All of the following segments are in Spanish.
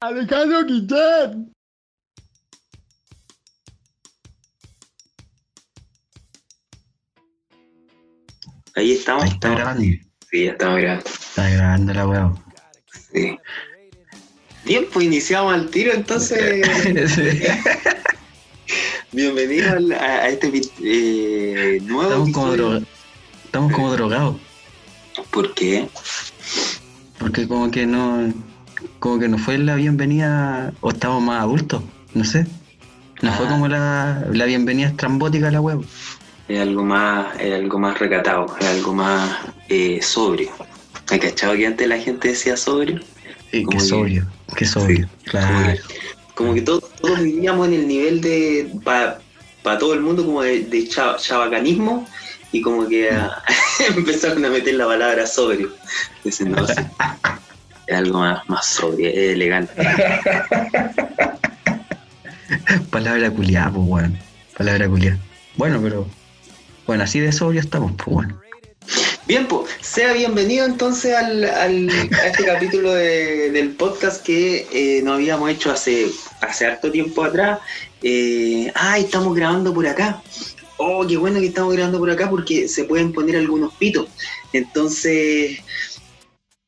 Alejandro Guillén. Ahí estamos. Ahí está grabando. Sí, ya estamos grabando. Está grabando la weá. Sí. Bien, pues iniciamos al tiro, entonces. Bienvenido a, a este eh, nuevo Estamos como, episodio. droga- Estamos como drogados. ¿Por qué? Porque como que no. Como que no fue la bienvenida. O estamos más adultos. No sé. No fue Ah. como la, la bienvenida estrambótica a la web. Es algo más, es algo más recatado, es algo más eh, sobrio. ¿Has cachado que antes la gente decía sobrio? Sí, Como que- sobrio. Qué sobrio. Como Claro. que, como que todos, todos vivíamos en el nivel de, para todo el mundo, como de, de cha- chabacanismo, y como que ah, empezaron a meter la palabra sobrio. Dicen, no, sí, es algo más, más sobrio, es elegante. Palabra culiada, pues weón. Palabra culiada. Bueno, pero. Bueno, así de sobrio estamos, pues bueno. Bien, pues, sea bienvenido entonces al, al- a este capítulo de- del podcast que eh, no habíamos hecho hace, hace harto tiempo atrás. Ay, estamos grabando por acá. Oh, qué bueno que estamos grabando por acá porque se pueden poner algunos pitos. Entonces,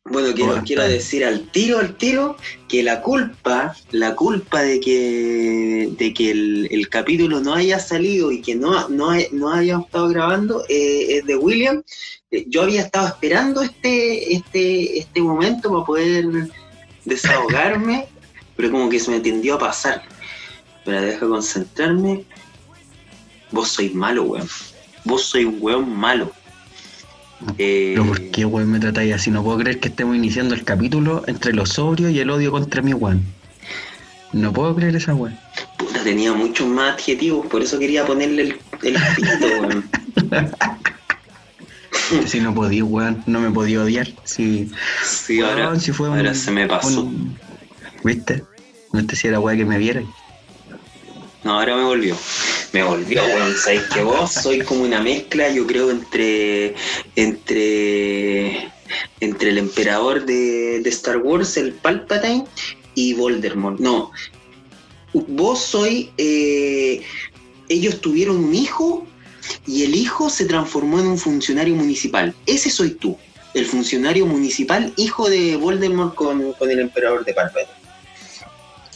bueno, quiero, quiero decir al tiro, al tiro, que la culpa, la culpa de que, de que el, el capítulo no haya salido y que no, no, hay- no hayamos estado grabando eh, es de William. Eh, Yo había estado esperando este, este, este momento para poder desahogarme, pero como que se me tendió a pasar. Pero deja concentrarme. Vos sois malo, weón. Vos sois un weón malo. Eh, Pero ¿por qué, weón, me tratáis así? No puedo creer que estemos iniciando el capítulo entre lo sobrio y el odio contra mi weón. No puedo creer esa weón. puta, tenía muchos más adjetivos, por eso quería ponerle el, el pito, weón. Si no podía, weón, no me podía odiar. Si, Sí, weón, ahora, si fue un- ahora se me pasó. un- ¿Viste? No te si era weón que me viera. No, ahora me volvió. Me volvió, weón. Sabéis que vos sois como una mezcla, yo creo, entre. entre. entre el emperador de, Star Wars, el Palpatine, y Voldemort. No. Vos sois. eh, ellos tuvieron un hijo y el hijo se transformó en un funcionario municipal. Ese soy tú. El funcionario municipal, hijo de Voldemort con, con el emperador de Palpatine.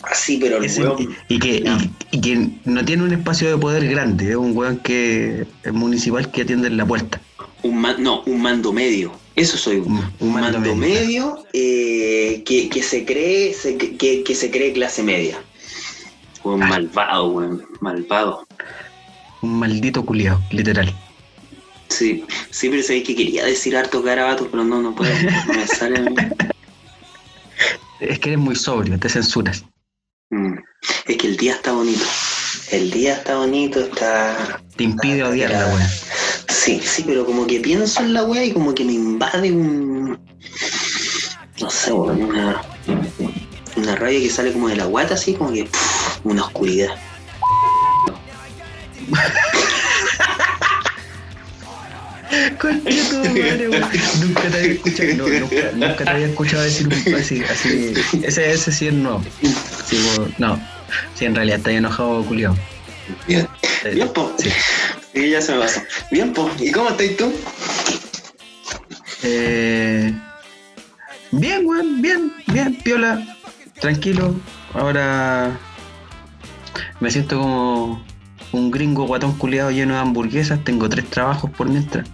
Así, pero el Ese- weón- y, que, Ya. y, y que no tiene un espacio de poder grande, es un weón que es municipal que atiende en la puerta. Un no, un mando medio. Eso soy. Un, mando, medio, eh, que, que se cree se- que, que se cree clase media. Un malvado, weón. Malvado. Un maldito culiao, literal. Sí, sí, pero sabéis que quería decir hartos garabatos, pero no, no puedo. No me sale. Es que eres muy sobrio, te censuras. Mm. Es que el día está bonito. El día está bonito, está. Te impide odiar la weón. Sí, sí, pero como que pienso en la weá y como que me invade un. No sé, weón, una. Una rabia que sale como de la guata, así como que. pff, una oscuridad. Concha tu madre, weón. Nunca te había escuchado, no, nunca, nunca te había escuchado decir un así, así. Ese, ese sí es nuevo. Sí, no. Sí, en realidad está enojado, culiao. Bien. Bien, po. Sí. Sí, ya se me pasó. Bien, po. ¿Y cómo estás tú? Eh, bien, weón, bien, bien, piola, tranquilo. Ahora me siento como un gringo guatón culiado lleno de hamburguesas. Tengo tres trabajos por mientras.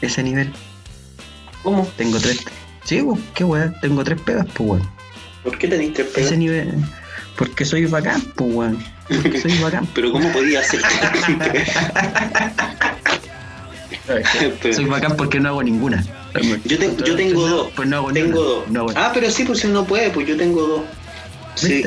Ese nivel. ¿Cómo? Tengo tres. Sí, pues, qué weón. Tengo tres pegas, pues, weón. ¿Por qué tenéis tres pegas? Ese nivel. Porque soy bacán, pues, weón. Porque soy bacán. Pero ¿cómo podía hacer Soy bacán porque no hago ninguna. Yo, te- yo tengo dos. Pues no hago Tengo ninguna. dos. No hago Ah, pero sí, pues si uno puede, pues yo tengo dos. Sí.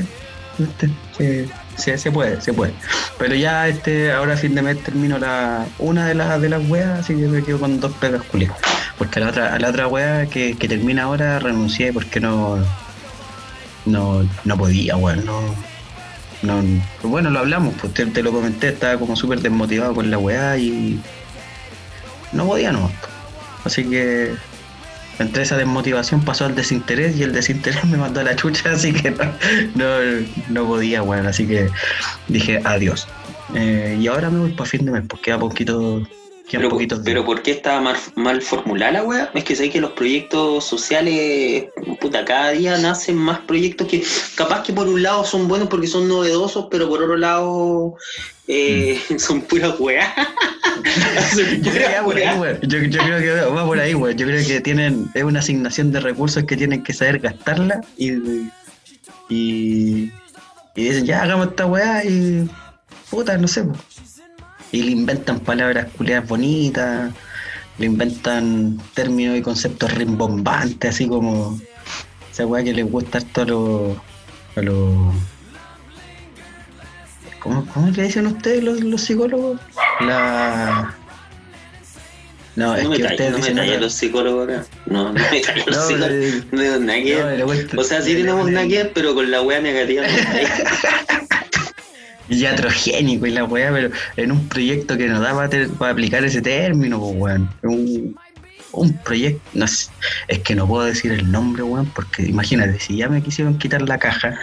¿Viste? Sí, sí, se puede, se puede. Pero ya este, ahora a fin de mes termino la, una de las de las weas, así que me quedo con dos pegas culiadas. Porque a la otra, a la otra wea que, que termina ahora renuncié porque no, no, no podía, weón, no, no, bueno, lo hablamos, pues te, te lo comenté, estaba como súper desmotivado con la weá y no podía no. Así que entre esa desmotivación pasó al desinterés y el desinterés me mandó a la chucha, así que no, no, podía, weón, así que dije adiós. Eh, y ahora me voy para fin de mes, porque queda poquito, Pero, poquitos días. pero ¿por qué estaba mal, mal formulada la weá? Es que sé que los proyectos sociales, puta, cada día nacen más proyectos que capaz que por un lado son buenos porque son novedosos, pero por otro lado eh, son puras weá. Son Yo creo, que puras va por ahí, weá. weón. Yo, yo creo que va por ahí, weón. Yo creo que tienen, es una asignación de recursos que tienen que saber gastarla y, y, y dicen, ya hagamos esta weá y puta, no sé, po. Y le inventan palabras culiadas bonitas, le inventan términos y conceptos rimbombantes, así como esa weá que les gusta harto a los. a los. ¿Cómo, ¿Cómo le dicen ustedes los, los psicólogos? La. No, es No me que ustedes no me dicen otra- los psicólogos acá. No, no me talles los No, psicólogos. le- No no, cuento- O sea, sí tenemos ver, pero con la weá negativa. no me. Iatrogénico y la weá, pero en un proyecto que nos da para, ter- para aplicar ese término, pues weón. Un, un proyecto, no sé, es que no puedo decir el nombre, weón, porque imagínate, si ya me quisieron quitar la caja,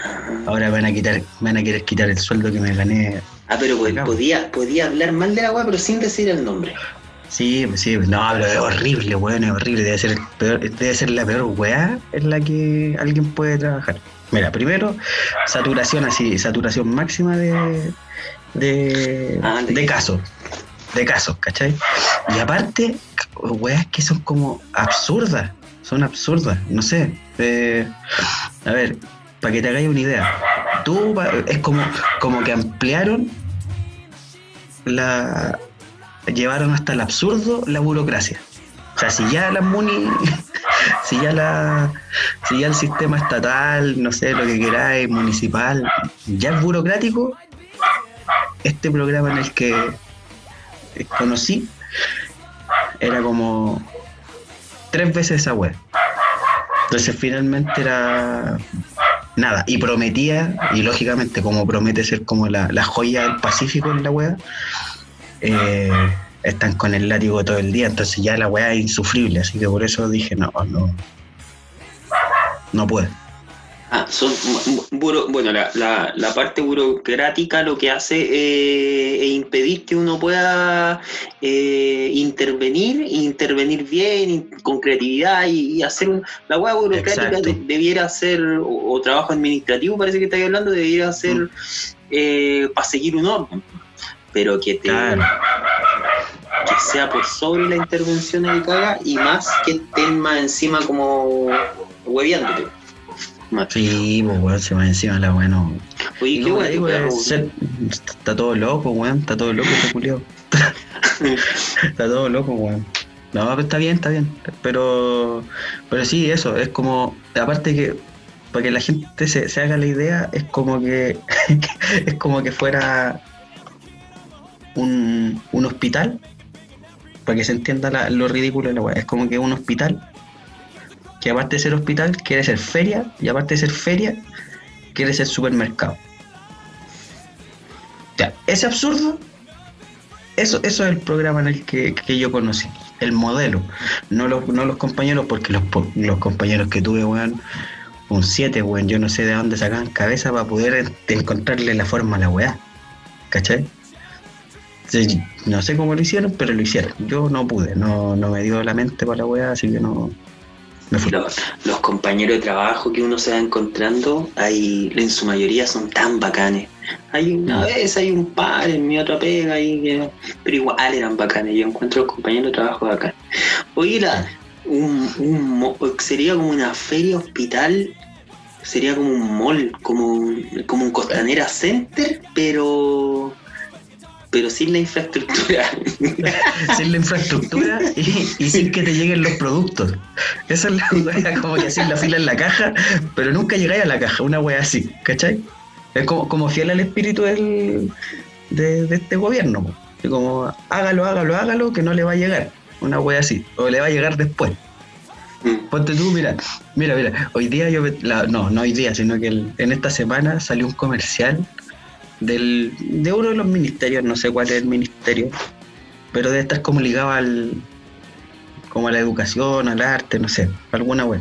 ahora me van a quitar, me van a querer quitar el sueldo que me gané. Ah, pero pues, podía, podía hablar mal de la weá, pero sin decir el nombre. Sí, pues sí, no, pero es horrible, weón, es horrible, debe ser el peor, debe ser la peor weá en la que alguien puede trabajar. Mira, primero, saturación así, saturación máxima de, de, Ah, de- casos, de casos, ¿cachai? Y aparte, weas que son como absurdas, son absurdas, no sé. eh, a ver, para que te hagáis una idea, tú es como, como que ampliaron la, llevaron hasta el absurdo la burocracia. O sea, si ya la MUNI, si ya la, si ya el sistema estatal, no sé, lo que queráis, municipal, ya es burocrático, este programa en el que conocí era como tres veces esa web. Entonces finalmente era nada, y prometía, y lógicamente como promete ser como la, la joya del Pacífico en la web, eh, están con el látigo todo el día, entonces ya la weá es insufrible, así que por eso dije, no, no, no puedo. Ah, son bu- buro- bueno, la, la, la parte burocrática lo que hace eh, es impedir que uno pueda eh, intervenir, intervenir bien, con creatividad y, y hacer un, la hueá burocrática de- debiera ser, o, o trabajo administrativo parece que estáis hablando, debiera ser eh, para seguir un orden, pero que te que sea por sobre la intervención de haga y más que estén más encima como hueviándote. Sí, pues weón, se va encima la weá, no. Oye, qué ser- está todo loco, weón, está todo loco este culiao. está todo loco, weón. No, pero está bien, está bien. Pero, pero sí, eso, es como, aparte que, para que la gente se, se haga la idea, es como que, es como que fuera un, un hospital, para que se entienda la- lo ridículo de la weá, es como que un hospital, que aparte de ser hospital, quiere ser feria, y aparte de ser feria, quiere ser supermercado. Ya, ese absurdo, eso, eso es el programa en el que, yo conocí, el modelo, no los, no los compañeros, porque los, los compañeros que tuve, weón, un 7, weón, yo no sé de dónde sacaban cabeza para poder en- encontrarle la forma a la weá, ¿cachai? No sé cómo lo hicieron, pero lo hicieron. Yo no pude, no, no me dio la mente para la weá, así que no. Me fui. Los, los compañeros de trabajo que uno se va encontrando, hay, en su mayoría son tan bacanes. Hay una Mm. vez, hay un par en mi otra pega, ahí que- pero igual eran bacanes. Yo encuentro los compañeros de trabajo bacán. Oye, la, un, un sería como una feria hospital, sería como un mall, como, un- como un Costanera Center, pero pero sin la infraestructura. sin la infraestructura y, sin que te lleguen los productos. Esa es la weá, como que sin la fila en la caja, pero nunca llegáis a la caja, una weá así, ¿cachai? Es como, como fiel al espíritu del, de, este gobierno, como hágalo, hágalo, hágalo, que no le va a llegar, una weá así, o le va a llegar después. Ponte tú, mira, mira, mira, hoy día yo, la- no, no hoy día, sino que el- en esta semana salió un comercial del, de uno de los ministerios, no sé cuál es el ministerio, pero debe estar como ligado al, como a la educación, al arte, no sé, alguna web.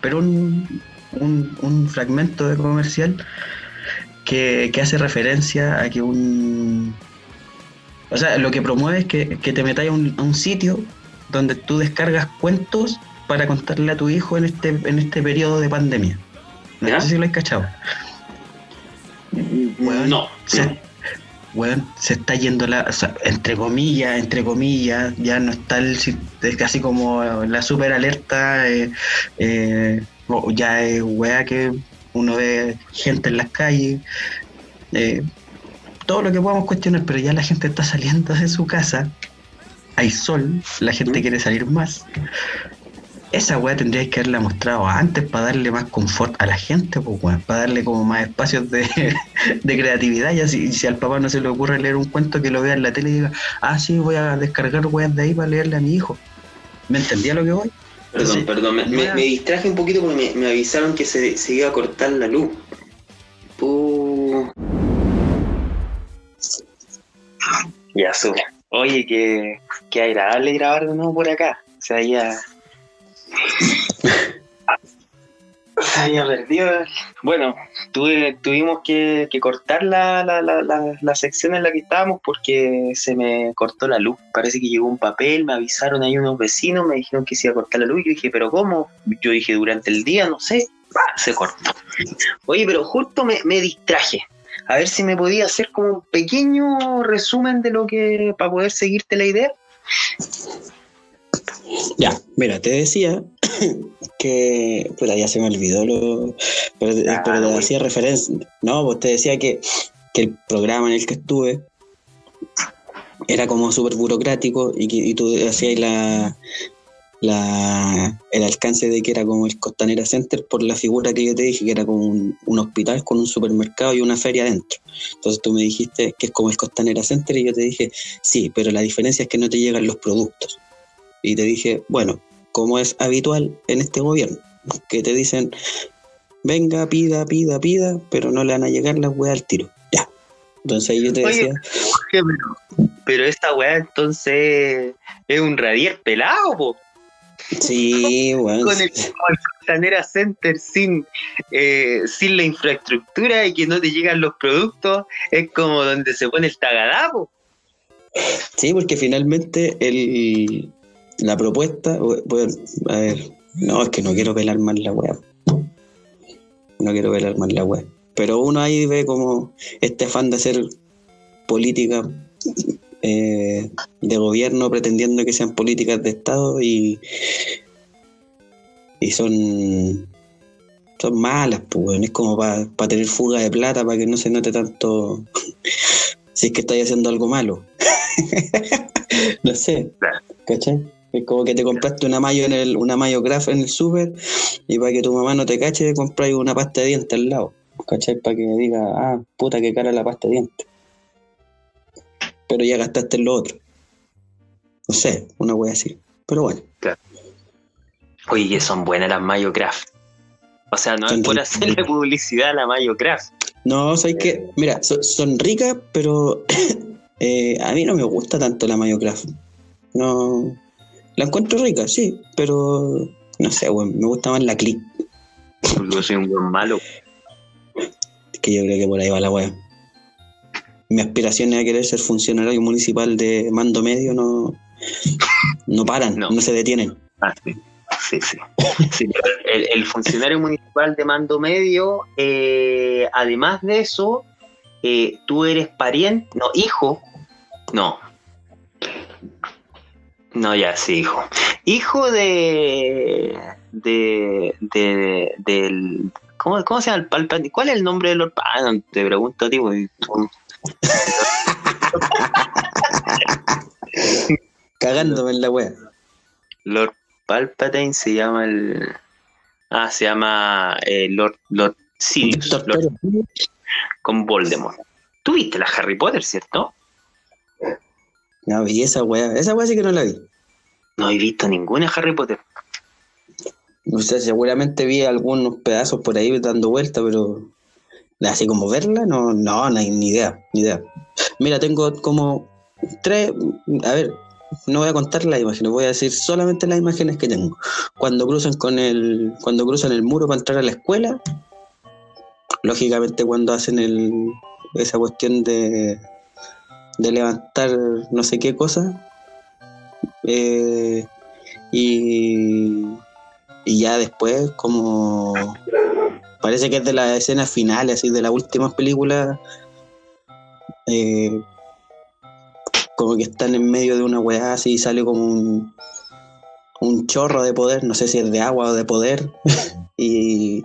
Pero un, un, un fragmento de comercial que, que hace referencia a que un... O sea, lo que promueve es que, que te metáis a un, a un sitio donde tú descargas cuentos para contarle a tu hijo en este, en este periodo de pandemia. No ¿Ya? sé si lo has cachado. Weón, No, se, weón, se está yendo la, o sea, entre comillas, entre comillas, ya no está el, es casi como la super alerta, eh, eh, ya es weá que uno ve gente en las calles, eh, todo lo que podamos cuestionar, pero ya la gente está saliendo de su casa, hay sol, la gente ¿Mm? quiere salir más. Esa weá tendríais que haberla mostrado antes para darle más confort a la gente, pues weón, para darle como más espacios de, de creatividad. Y así, si al papá no se le ocurre leer un cuento, que lo vea en la tele y diga, ah, sí, voy a descargar weas de ahí para leerle a mi hijo. ¿Me entendía lo que voy? Perdón, perdón, me, me- Nueva- me distraje un poquito porque me, me avisaron que se, se iba a cortar la luz. Pu- Ya, sube. Oye, que, que agradable grabar de nuevo por acá. Se había. se había perdido. Bueno, tuvimos que, cortar la, sección en la que estábamos porque se me cortó la luz. Parece que llegó un papel, me avisaron ahí unos vecinos, me dijeron que se iba a cortar la luz. Yo dije, ¿pero cómo? Yo dije, durante el día, no sé. Se cortó. Oye, pero justo me distraje. A ver si me podía hacer como un pequeño resumen de lo que. para poder seguirte la idea. Ya, mira, te decía que. Puta, ya se me olvidó lo. Pero, te- Ah, pero te hacía referencia. No, pues te decía que, que el programa en el que estuve era como súper burocrático y, y tú hacías la, la, el alcance de que era como el Costanera Center por la figura que yo te dije, que era como un, un hospital con un supermercado y una feria adentro. Entonces tú me dijiste que es como el Costanera Center y yo te dije, sí, pero la diferencia es que no te llegan los productos. Y te dije, bueno, como es habitual en este gobierno, que te dicen, venga, pida, pida, pida, pero no le van a llegar las weas al tiro. Ya. Entonces ahí yo te Oye, decía, pero, pero esta weá entonces es un radier pelado, po. sí, bueno, Con el, con el Costanera Center sin, eh, sin la infraestructura y que no te llegan los productos, es como donde se pone el tagadá, po. sí, porque finalmente el, la propuesta, bueno, a ver, no, es que no quiero pelar más la wea. No quiero pelar más la wea. Pero uno ahí ve como este afán de hacer política eh, de gobierno pretendiendo que sean políticas de Estado y, y son, son malas, pues, es como para tener fuga de plata, para que no se note tanto si es que estáis haciendo algo malo. no sé. ¿cachai? Es como que te compraste una mayo en el, una mayo en el súper y para que tu mamá no te cache, compráis una pasta de dientes al lado. ¿Cachai? Para que diga, ah, puta que cara la pasta de dientes. Pero ya gastaste en lo otro. No sé, una wea así. Pero bueno. Oye, que son buenas las Mayo Craft. O sea, no es por ricas. hacerle publicidad a la Mayo Craft. No, sabes que, mira, so- son ricas, pero eh, a mí no me gusta tanto la mayo craft. No, la encuentro rica, sí, pero no sé, weón, me gusta más la click, yo soy un buen malo. que yo creo que por ahí va la wea. Mi aspiración es a querer ser funcionario municipal de mando medio, no, no paran, No. no, se detienen. Ah, sí. Sí, sí. Sí, el, el funcionario municipal de mando medio, eh, además de eso, eh, tú eres pariente, no, hijo, no. No, ya, sí, hijo. Hijo de. de. de. del. ¿Cómo, cómo se llama el Palpatine? ¿Cuál es el nombre de los. Ah, no, te pregunto a ti, Cagándome en la wea. Lord Palpatine se llama el. Ah, se llama eh, Lord, Lord Sirius, Lord- con Voldemort. ¿Tú viste la Harry Potter, cierto? No, vi esa wea, esa wea sí que no la vi. No he visto ninguna Harry Potter. O sea, seguramente vi algunos pedazos por ahí dando vuelta, pero así como verla, no, no, no hay ni idea, ni idea. Mira, tengo como tres, a ver, no voy a contar las imágenes, voy a decir solamente las imágenes que tengo. Cuando cruzan con el, cuando cruzan el muro para entrar a la escuela, lógicamente cuando hacen el, esa cuestión de, de levantar no sé qué cosa, eh, y, y ya después como parece que es de las escenas finales, así de las últimas películas, eh, como que están en medio de una weá así y sale como un, un chorro de poder, no sé si es de agua o de poder, y,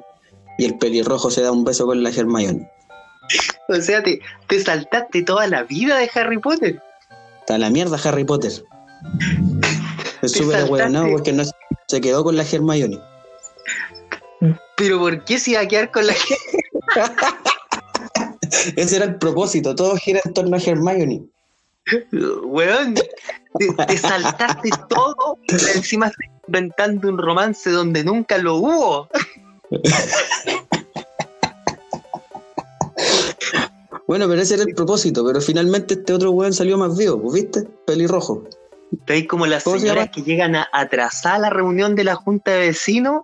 y el pelirrojo se da un beso con la Hermione. O sea, te, te saltaste toda la vida de Harry Potter. Está la mierda Harry Potter. Es súper ahueonado porque no se quedó con la Hermione. Pero ¿por qué se iba a quedar con la Ese era el propósito, todo gira en torno a Hermione. Weón, te, te saltaste todo y encima inventando un romance donde nunca lo hubo. Bueno, pero ese era el propósito, pero finalmente este otro weón salió más vivo, pues, ¿viste? Pelirrojo. Estáis como las ¿Cómo se señoras que llegan a atrasar la reunión de la junta de vecinos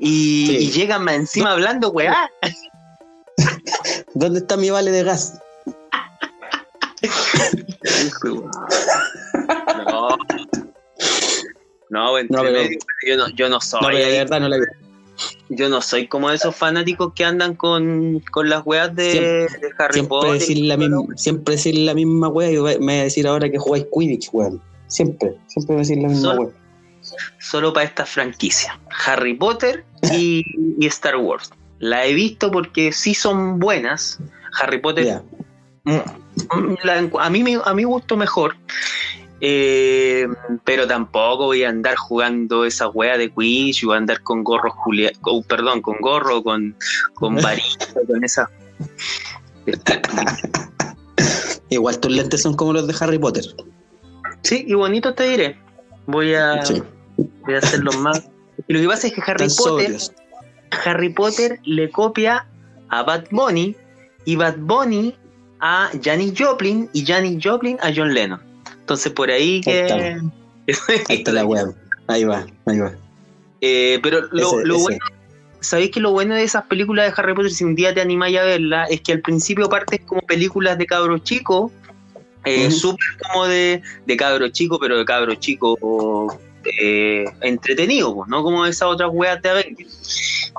y, Sí. y llegan más encima hablando, weá. ¿Dónde está mi vale de gas? No. No, entre No, pero- medio, yo no, yo no soy No, pero de ahí- verdad no la. Yo no soy como esos fanáticos que andan con, con las weas de, de Harry Siempre Potter. decir, la misma, siempre decir la misma wea y me voy a decir ahora que jugáis Quidditch, weón. Siempre, siempre voy a decir la misma Sol- wea. Solo para esta franquicia. Harry Potter y, y Star Wars. La he visto porque sí son buenas. Harry Potter. Mm, mm, la a, mí, a mi gusto mejor. Eh, pero tampoco voy a andar jugando esa wea de quiz, voy a andar con gorro Julia, con- perdón, con gorro, con, con varita, con esa. Igual tus lentes son como los de Harry Potter. Sí, y bonito te diré. Voy a, Sí. voy a hacerlos más. Y lo que pasa es que Harry Tan Potter, sobrios. Harry Potter le copia a Bad Bunny y Bad Bunny a Janis Joplin y Janis Joplin a John Lennon. Entonces por ahí que... Ahí Ahí está la wea. Ahí va, ahí va. Eh, pero lo, Ese- lo ese. bueno, ¿sabéis que lo bueno de esas películas de Harry Potter, si un día te animáis a verla, es que al principio partes como películas de cabros chicos, eh, súper como de, de cabros chicos, pero de cabros chicos eh, entretenidos, pues, no como esas otras weas de Avengers.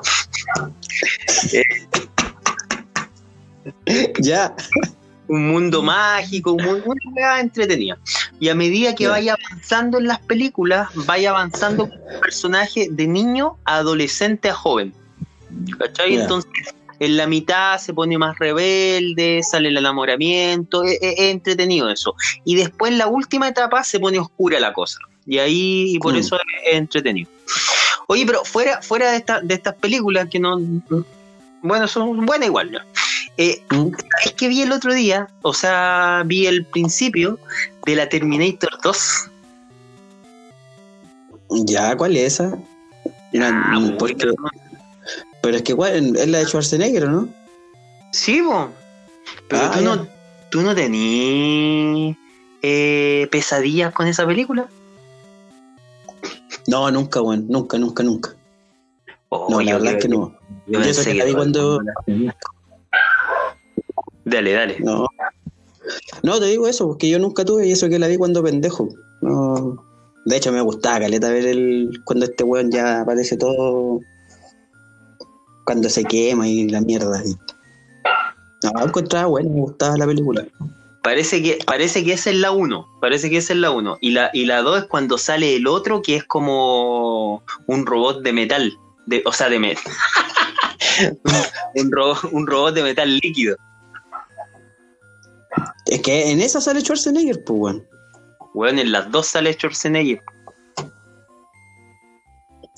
Ya. Un mundo mágico, un mundo, una entretenida. Y a medida que Ya. vaya avanzando en las películas, vaya avanzando con un personaje de niño a adolescente a joven. ¿Cachai? Entonces, en la mitad se pone más rebelde, sale el enamoramiento, es, es- es entretenido eso. Y después en la última etapa se pone oscura la cosa. Y ahí, y por Mm. eso es, es entretenido. Oye, pero fuera, fuera de, esta- de estas películas que no. Bueno, son buenas igual. ¿no? Eh, Mm. es que vi el otro día, o sea, vi el principio de la Terminator 2. Ya, ¿cuál es esa? No, Ah, porque- pero es que igual es la de Schwarzenegger, ¿no? Sí, bo. Pero Ah, tú, ya. no, tú no tenías eh, pesadillas con esa película. No, nunca, weón. Nunca, nunca, nunca. Oh, No, la yo verdad es que no. yo Y eso pensé que la vi cuando- la. Dale, dale. No. No, te digo eso, porque yo nunca tuve y eso que la vi cuando pendejo. No. De hecho, me gustaba, caleta, ver el. cuando este weón ya aparece todo. Cuando se quema y la mierda. No, encontraba bueno, me gustaba la película. Parece que, parece que esa es la 1. Parece que esa es la 1. Y la, y la 2 es cuando sale el otro que es como un robot de metal. De, o sea, de metal. un, ro- un robot de metal líquido. Es que en esa sale Schwarzenegger, pues, weón. Weón, en las dos sale Schwarzenegger.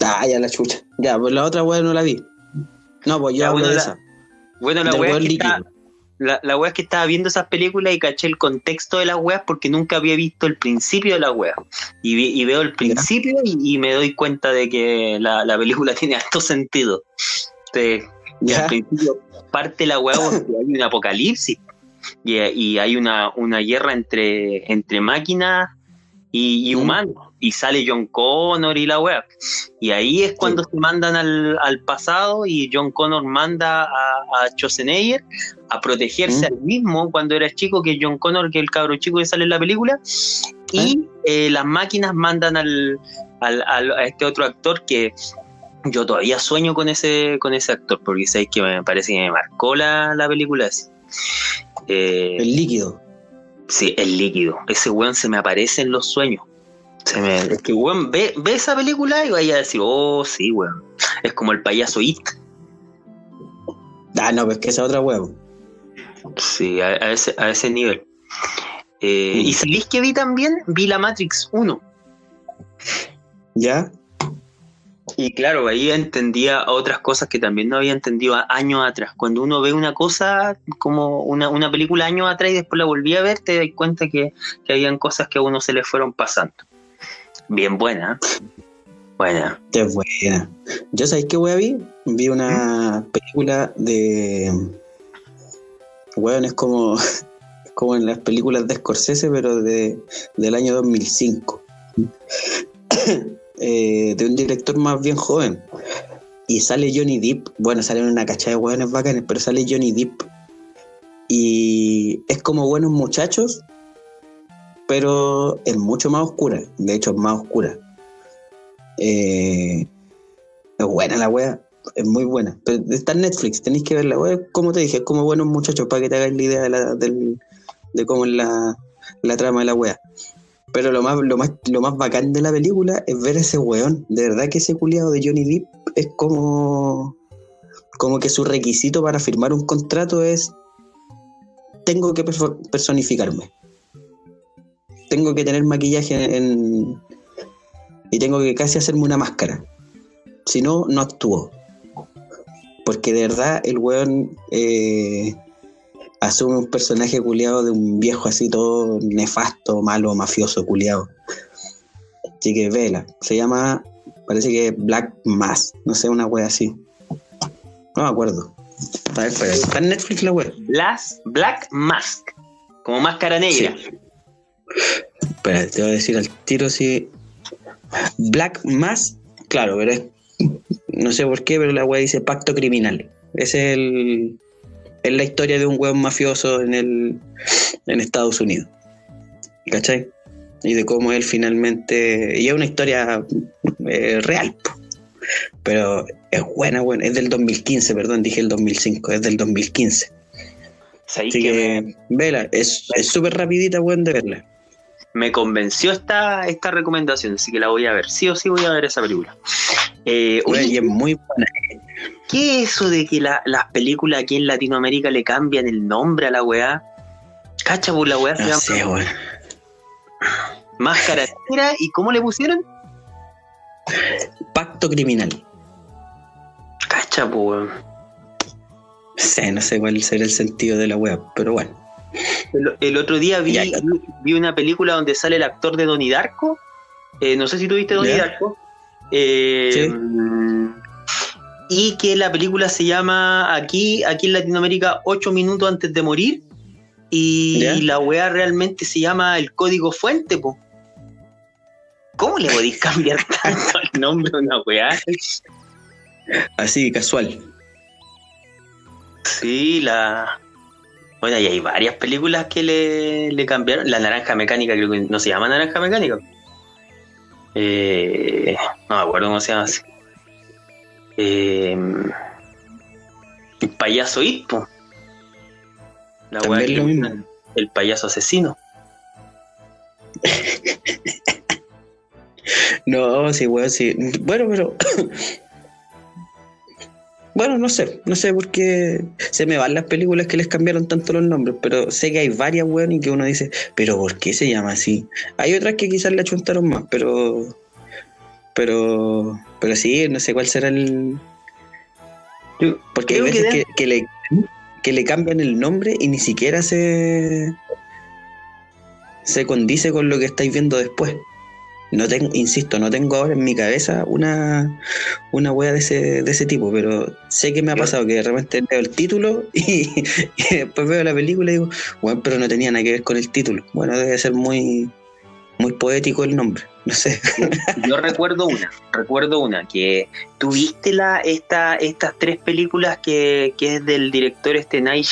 Ah, ya la chucha. Ya, pues la otra weón no la vi. No, pues yo Ya, hablo bueno, de la- esa. Bueno, la weá es weón que está. La, la wea es que estaba viendo esas películas y caché el contexto de las weas porque nunca había visto el principio de la wea. Y, vi- y veo el principio y, y me doy cuenta de que la, la película tiene alto sentido. Y al principio parte la weá porque hay un apocalipsis y, y hay una, una guerra entre, entre máquinas y, y humanos. Y sale John Connor y la weá. Y ahí es cuando se mandan al, al pasado y John Connor manda a, a Schwarzenegger a protegerse Mm. al mismo cuando era chico, que John Connor, que es el cabro chico que sale en la película. Y eh, las máquinas mandan al, al- al- a este otro actor que yo todavía sueño con ese con ese actor, porque sabéis que me parece que me marcó la, la película esa. Eh, El líquido. sí, el líquido. Ese weón se me aparece en los sueños. Se me, es que weón ve, ve esa película y vaya a decir, oh sí, weón. Es como el payaso It. Ah, no, pues que esa otra huevo. Sí, a, a ese, a ese nivel. Eh, Mm. Y sabéis que vi también, vi la Matrix 1. ¿Ya? Y claro, ahí entendía otras cosas que también no había entendido años atrás. Cuando uno ve una cosa, como una, una película años atrás y después la volví a ver, te das cuenta que, que habían cosas que a uno se le fueron pasando. Bien buena. ¿eh? Buena. Qué buena. ¿Yo sabéis qué wea vi? Vi una película de. Weón, es como. como en las películas de Scorsese, pero de, del año 2005. Eh, de un director más bien joven. Y sale Johnny Depp. Bueno, salen una cachada de hueones bacanes, pero sale Johnny Depp. Y es como buenos muchachos, pero es mucho más oscura. De hecho, es más oscura. Eh, es buena la wea, es muy buena. Pero está en Netflix, tenéis que verla. Wea, como te dije, es como buenos muchachos para que te hagáis la idea de, la- del- de cómo es la, la trama de la wea. Pero lo más, lo, más, lo más bacán de la película es ver ese weón. De verdad que ese culiado de Johnny Depp es como, como que su requisito para firmar un contrato es tengo que perso- personificarme. Tengo que tener maquillaje en, y tengo que casi hacerme una máscara. Si no, no actúo. Porque de verdad el weón eh, asume un personaje culiado de un viejo así todo nefasto, malo, mafioso, culiado. Así que vela. Se llama, parece que Black Mass. No sé, una wea así. No me acuerdo. A ver, espera, está en Netflix la wea. Las Black Mask. Como máscara negra. Espera, te voy a decir al tiro si. Black Mass, claro, pero es. No sé por qué, pero la wea dice pacto criminal. Es el. Es la historia de un weón mafioso en el. en Estados Unidos. ¿Cachai? Y de cómo él finalmente. Y es una historia eh, real. Pero es buena, buena. Es del 2015, perdón, dije el 2005. Es del 2015. Sabéis Así que que, vela, es es súper rapidita, weón, de verla. Me convenció esta, esta recomendación, así que la voy a ver. Sí o sí voy a ver esa película. Eh, oye, Oye, y es muy buena. ¿qué es eso de que la- las películas aquí en Latinoamérica le cambian el nombre a la weá? Cacha, por la weá se No llama sé, weón. Máscara Negra y ¿cómo le pusieron? Pacto criminal. Cacha. No sé, no sé cuál será el sentido de la web, pero bueno. El, el otro día vi, vi- vi una película donde sale el actor de Donnie Darko. Eh, no sé si tuviste Donnie Ya. Darko. Eh, Sí. Y que la película se llama aquí, aquí en Latinoamérica, 8 minutos antes de morir. Y la weá realmente se llama el código fuente, po. ¿Cómo le podéis cambiar tanto el nombre a una weá? Así, casual. Sí, la. Bueno, y hay varias películas que le, le cambiaron. La naranja mecánica, creo que no se llama naranja mecánica. Eh, no me acuerdo cómo se llama así. Eh, el payaso It, po. La También lo mismo. El payaso asesino. No, sí, weón, sí. Bueno, pero. Bueno, no sé. No sé por qué se me van las películas que les cambiaron tanto los nombres, pero sé que hay varias, weón, y que uno dice, pero ¿por qué se llama así? Hay otras que quizás le achuntaron más, pero. Pero. Pero sí, no sé cuál será el. Porque hay que veces que, que le. que le cambian el nombre y ni siquiera se se condice con lo que estáis viendo después. No tengo, insisto, no tengo ahora en mi cabeza una, una wea de ese, de ese tipo, pero sé que me ha pasado que de repente veo el título y, y después veo la película y digo, bueno, pero no tenía nada que ver con el título. Bueno, debe ser muy, muy poético el nombre, no sé. Yo recuerdo una, recuerdo una, que tuviste la, esta, estas tres películas que, que es del director este Night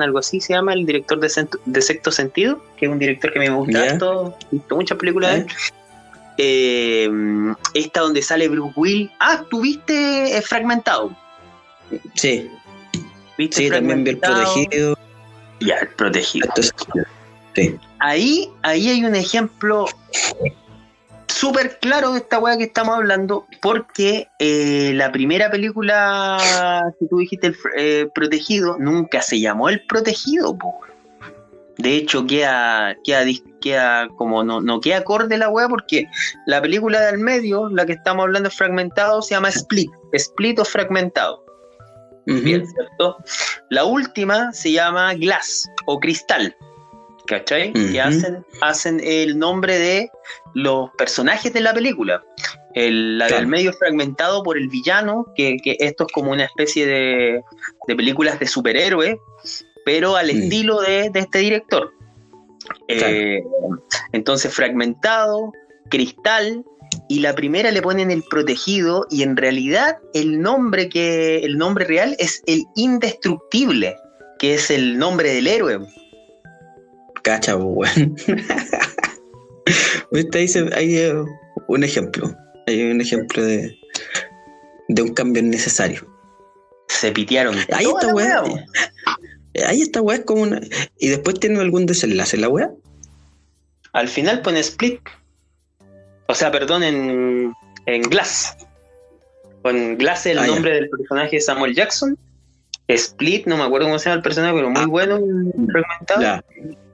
algo así se llama, el director de, Sexto Sentido, que es un director que me gusta Ya. harto, he visto muchas películas de él. Eh, esta donde sale Bruce Will. Ah, tuviste eh, Fragmentado. Sí, ¿Viste sí, también vi el protegido. Ya, el protegido. Entonces, sí. ahí, ahí hay un ejemplo súper claro de esta weá que estamos hablando, porque eh, la primera película que tú dijiste, el eh, Protegido, nunca se llamó El Protegido. De hecho, queda, queda, queda como no, no queda acorde la weá, porque la película del medio, la que estamos hablando fragmentado, se llama Split. Split o fragmentado. Ujú. Bien, ¿cierto? La última se llama Glass o Cristal. ¿Cachai? Que hacen, hacen el nombre de los personajes de la película. El, la Claro. del medio fragmentado por el villano, que, que esto es como una especie de, de películas de superhéroe, pero al Mm. estilo de, de este director. Claro. Eh, entonces, fragmentado, cristal, y la primera le ponen el protegido, y en realidad el nombre que, el nombre real es el indestructible, que es el nombre del héroe. Cacha, pues, weón. ¿Viste? Ahí se- hay un ejemplo. Hay un ejemplo de, de un cambio innecesario. Se pitearon. Ahí está, po. Ahí esta weá es como una. Y después tiene algún desenlace la weá. Al final pone split. O sea, perdón, en, en Glass. Con Glass el Ah, nombre del personaje de Samuel Jackson. Split, no me acuerdo cómo se llama el personaje, pero muy Ah. bueno, fragmentado.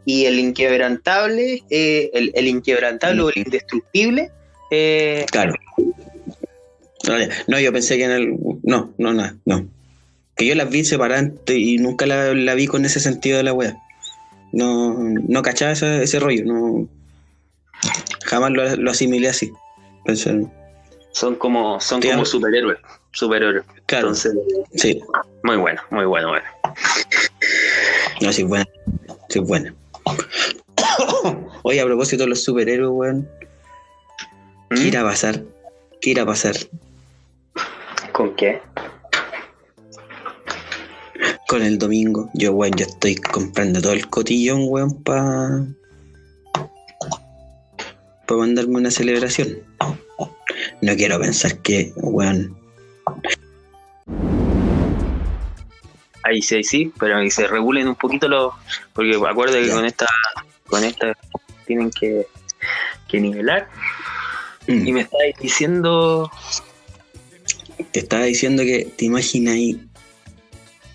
Y el inquebrantable, eh, el, el inquebrantable o el indestructible, eh, Claro. No, yo pensé que en el. No, no, no, no. Que yo las vi separadas y nunca la, la vi con ese sentido de la weá. No, no cachaba ese, ese rollo. No, jamás lo, lo asimilé así. Pensé, son como son como superhéroes. Superhéroes. claro, Entonces, sí. muy bueno, muy bueno, bueno. No, sí, buena. Sí, es buena. Oye, a propósito de los superhéroes, weón. ¿Qué ¿Mm? irá a pasar? ¿Qué irá a pasar ¿Con qué? Con el domingo? Yo, weón, yo estoy comprando todo el cotillón, weón, para para mandarme una celebración. No quiero pensar que, weón, Ahí sí, ahí sí, pero ahí se regulen un poquito los. Porque acuerda que Ya. con esta, con esta tienen que, que nivelar. mm, Y me estáis diciendo. te estaba diciendo que te imaginas ahí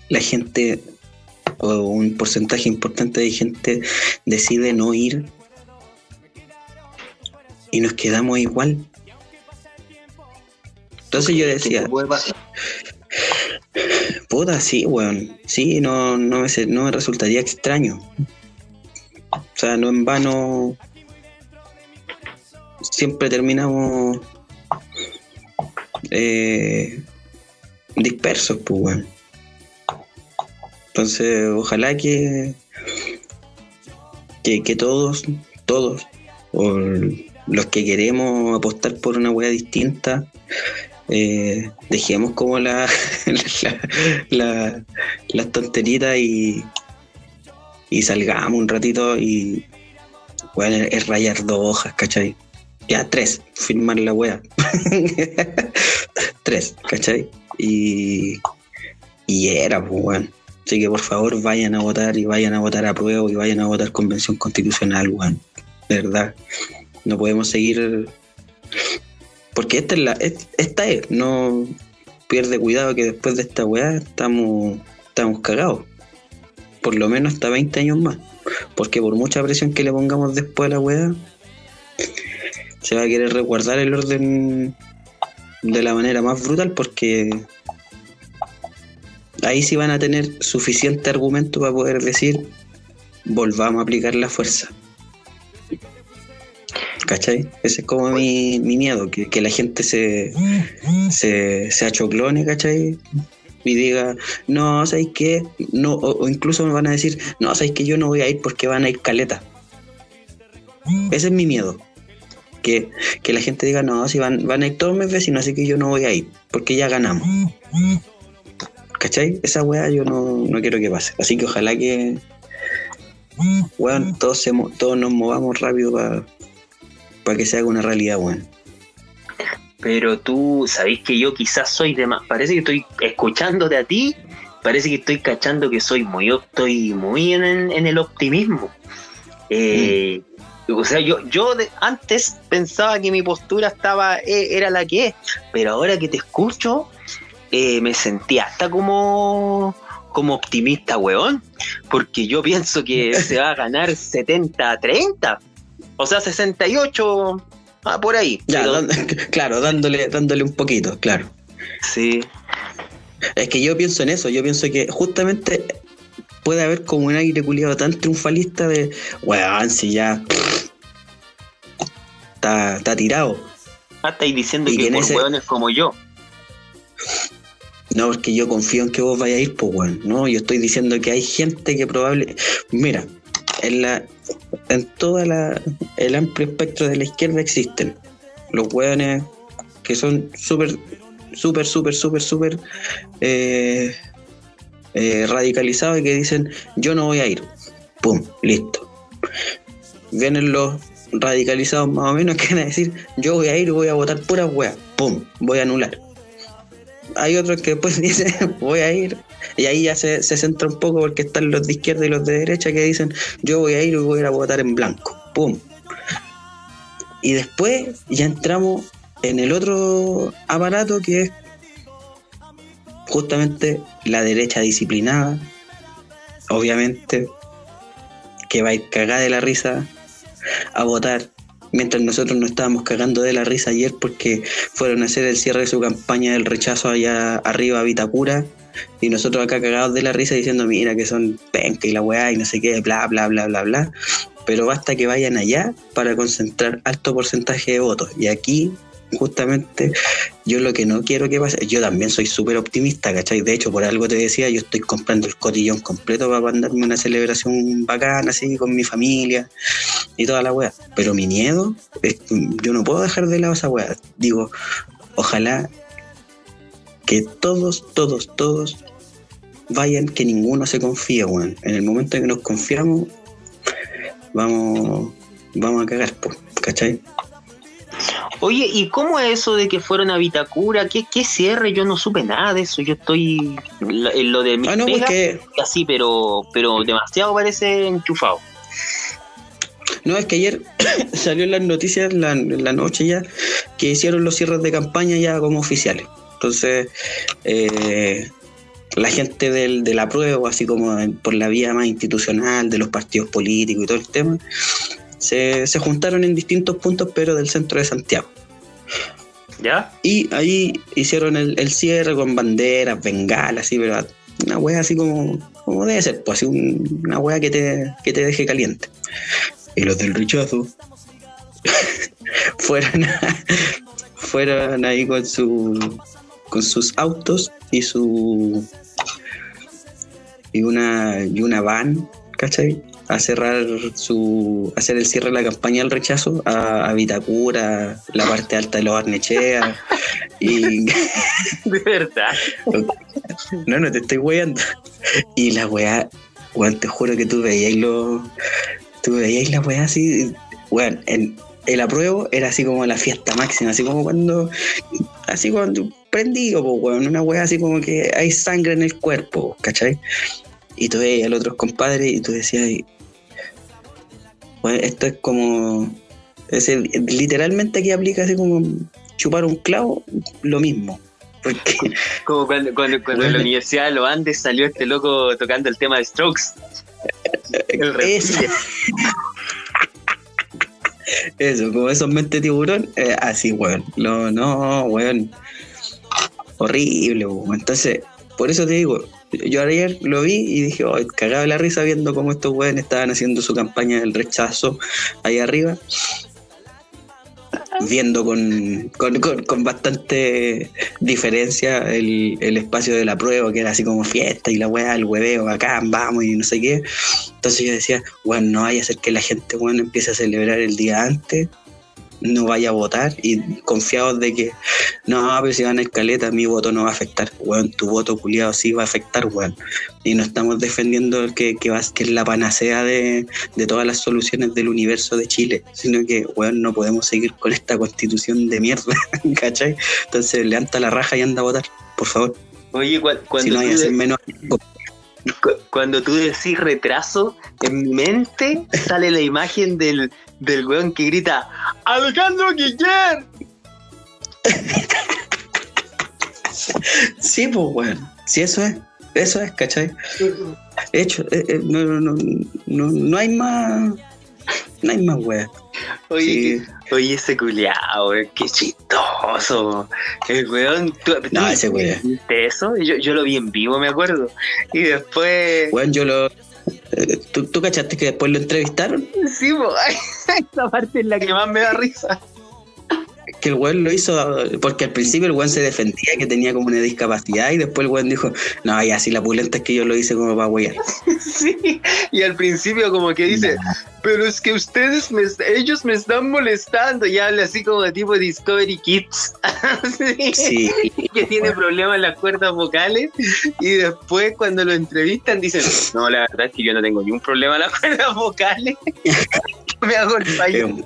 la gente o un porcentaje importante de gente decide no ir y nos quedamos igual. Entonces yo decía, puta, sí, weón, sí, no, no, me, no me resultaría extraño. O sea, no en vano siempre terminamos eh, dispersos, pues, weón. Entonces, ojalá que, que, todos, todos, o los que queremos apostar por una weá distinta, eh, dejemos como la, la, la- las tonteritas y, y salgamos un ratito y bueno, es rayar dos hojas, ¿cachai? Ya, tres, firmar la wea. tres, ¿cachai? Y, y era, pues, weón. Así que por favor vayan a votar y vayan a votar a prueba y vayan a votar convención constitucional, weón. De verdad. No podemos seguir. Porque esta es la. es- Esta es. No pierde cuidado que después de esta weá estamos, estamos cagados. Por lo menos hasta 20 años más. Porque por mucha presión que le pongamos después a la weá, se va a querer resguardar el orden de la manera más brutal porque ahí sí van a tener suficiente argumento para poder decir, volvamos a aplicar la fuerza. ¿Cachai? Ese es como mi, mi miedo, que, que la gente se, se, se achoclone, ¿cachai? Y diga, no, ¿sabéis qué? No, o, incluso me van a decir, no, ¿sabéis que yo no voy a ir porque van a ir caleta? Ese es mi miedo. Que, que la gente diga, no, si van, van a ir todos mis vecinos, así que yo no voy a ir, porque ya ganamos. ¿Cachai? Esa weá yo no, no quiero que pase. Así que ojalá que, weón, todos, se todos nos movamos rápido para que se haga una realidad, weón. Pero tú sabés que yo quizás soy de más. Parece que estoy escuchándote a ti. Parece que estoy cachando que soy muy, estoy muy en, el- en el optimismo. Eh, O sea, yo, yo de- antes pensaba que mi postura estaba, eh, era la que es, pero ahora que te escucho, eh, me sentí hasta como, como optimista, weón. Porque yo pienso que se va a ganar 70-30. O sea, 68 ah, por ahí. Ya, Pero- dan- claro, dándole, dándole un poquito, claro. sí. Es que yo pienso en eso, yo pienso que justamente puede haber como un aire culiado tan triunfalista de, weón, si ya está, está tirado. Ah, estáis diciendo Y que que por ese- weones como yo. No, porque yo confío en que vos vayas a ir, pues, weón. No, yo estoy diciendo que hay gente que probable. Mira, en la en toda la el amplio espectro de la izquierda existen los weones que son súper, súper, súper, súper, súper eh, eh, radicalizados y que dicen yo no voy a ir. Pum, listo. Vienen los radicalizados más o menos que van a decir yo voy a ir voy a votar pura weas. Pum, voy a anular hay otros que después dicen voy a ir y ahí ya se, se centra un poco porque están los de izquierda y los de derecha que dicen yo voy a ir y voy a ir a votar en blanco pum y después ya entramos en el otro aparato que es justamente la derecha disciplinada. Obviamente que va a ir cagada de la risa a votar mientras nosotros nos estábamos cagando de la risa ayer porque fueron a hacer el cierre de su campaña del rechazo allá arriba a Vitacura y nosotros acá cagados de la risa diciendo mira que son penca y la weá y no sé qué, bla bla bla bla bla pero basta que vayan allá para concentrar alto porcentaje de votos. Y aquí justamente yo lo que no quiero que pase, yo también soy súper optimista, ¿cachai? De hecho, por algo te decía, yo estoy comprando el cotillón completo para mandarme una celebración bacana así con mi familia y toda la weá. Pero mi miedo, es, yo no puedo dejar de lado esa weá. Digo, ojalá que todos, todos, todos vayan, que ninguno se confíe, weón. En el momento en que nos confiamos, vamos, vamos a cagar, po, ¿cachai? Oye, ¿y cómo es eso de que fueron a Vitacura? ¿Qué, qué cierre? Yo no supe nada de eso. Yo estoy lo- en lo de mi Ah, no, pega, porque así, pero, pero demasiado parece enchufado. No, es que ayer salió en las noticias, la, en la noche ya, que hicieron los cierres de campaña ya como oficiales. Entonces, eh, la gente del, de la prueba, así como por la vía más institucional, de los partidos políticos y todo el tema, se, se juntaron en distintos puntos, pero del centro de Santiago. ¿Ya? Y ahí hicieron el, el cierre con banderas, bengalas, así, pero una wea así como, como debe ser, pues así un- una wea que te, que te deje caliente. Y los del rechazo fueron, a- fueron ahí con su con sus autos y su y una y una van, ¿cachai? A cerrar su hacer el cierre de la campaña del rechazo a, a Vitacura, la parte alta de los Arnechea y De verdad. no, no te estoy weando. Y la weá, weón, te juro que tú veías lo. Tú veías la weá así, weón, en el apruebo era así como la fiesta máxima, así como cuando. Así cuando prendido, po, weón, una weá así como que hay sangre en el cuerpo, ¿cachai? Y tú veías a los otros compadres y tú decías, esto es como. Es el- literalmente aquí aplica así como chupar un clavo, lo mismo. Porque Como cuando, cuando, cuando en la. Universidad de los Andes salió este loco tocando el tema de Strokes. El Eso. Eso, como esos mente tiburón, eh, así, weón. No, no, weón. Horrible, weón. Entonces, por eso te digo, yo ayer lo vi y dije, oh, cagado de la risa viendo cómo estos weones estaban haciendo su campaña del rechazo ahí arriba. Viendo con, con, con- con bastante diferencia el, el espacio de la prueba, que era así como fiesta y la weá, el hueveo, acá vamos y no sé qué. Entonces yo decía, bueno, no vaya a ser que la gente, bueno, empiece a celebrar el día antes, no vaya a votar y confiados de que, no, pero si van a escaleta, mi voto no va a afectar. Weón, tu voto culiado sí va a afectar, weón. Y no estamos defendiendo que, que, va- que es la panacea de, de todas las soluciones del universo de Chile, sino que, weón, no podemos seguir con esta constitución de mierda, ¿cachai? Entonces levanta la raja y anda a votar, por favor. Oye, cua- cuando, si no tú menos. Cu- cuando tú decís retraso, en mi mente sale la imagen del, del weón que grita ¡Alejandro Guillermo! Sí, pues, weón. Sí, eso es. Eso es, ¿cachai? Hecho, eh, eh, no, no, no, no hay más. No hay más, weón. Oye, Sí. que- oye, ese culiao, qué chistoso. El weón, ¿tú, No, tú ese weón. viste eso? Yo, yo lo vi en vivo, me acuerdo. Y después... Weón, yo lo. eh, ¿tú, ¿Tú cachaste que después lo entrevistaron? Sí, po, esa parte es la que más me da risa. Que el weón lo hizo porque al principio el weón se defendía que tenía como una discapacidad y después el weón dijo, no, ya si la pulenta es que yo lo hice como para weyar. Sí, y al principio como que dice, pero es que ustedes, me, ellos me están molestando, y habla así como de tipo Discovery Kids, Sí, Sí, que tiene problemas en las cuerdas vocales, y después cuando lo entrevistan dicen, no, la verdad es que yo no tengo ningún problema en las cuerdas vocales, me hago el un-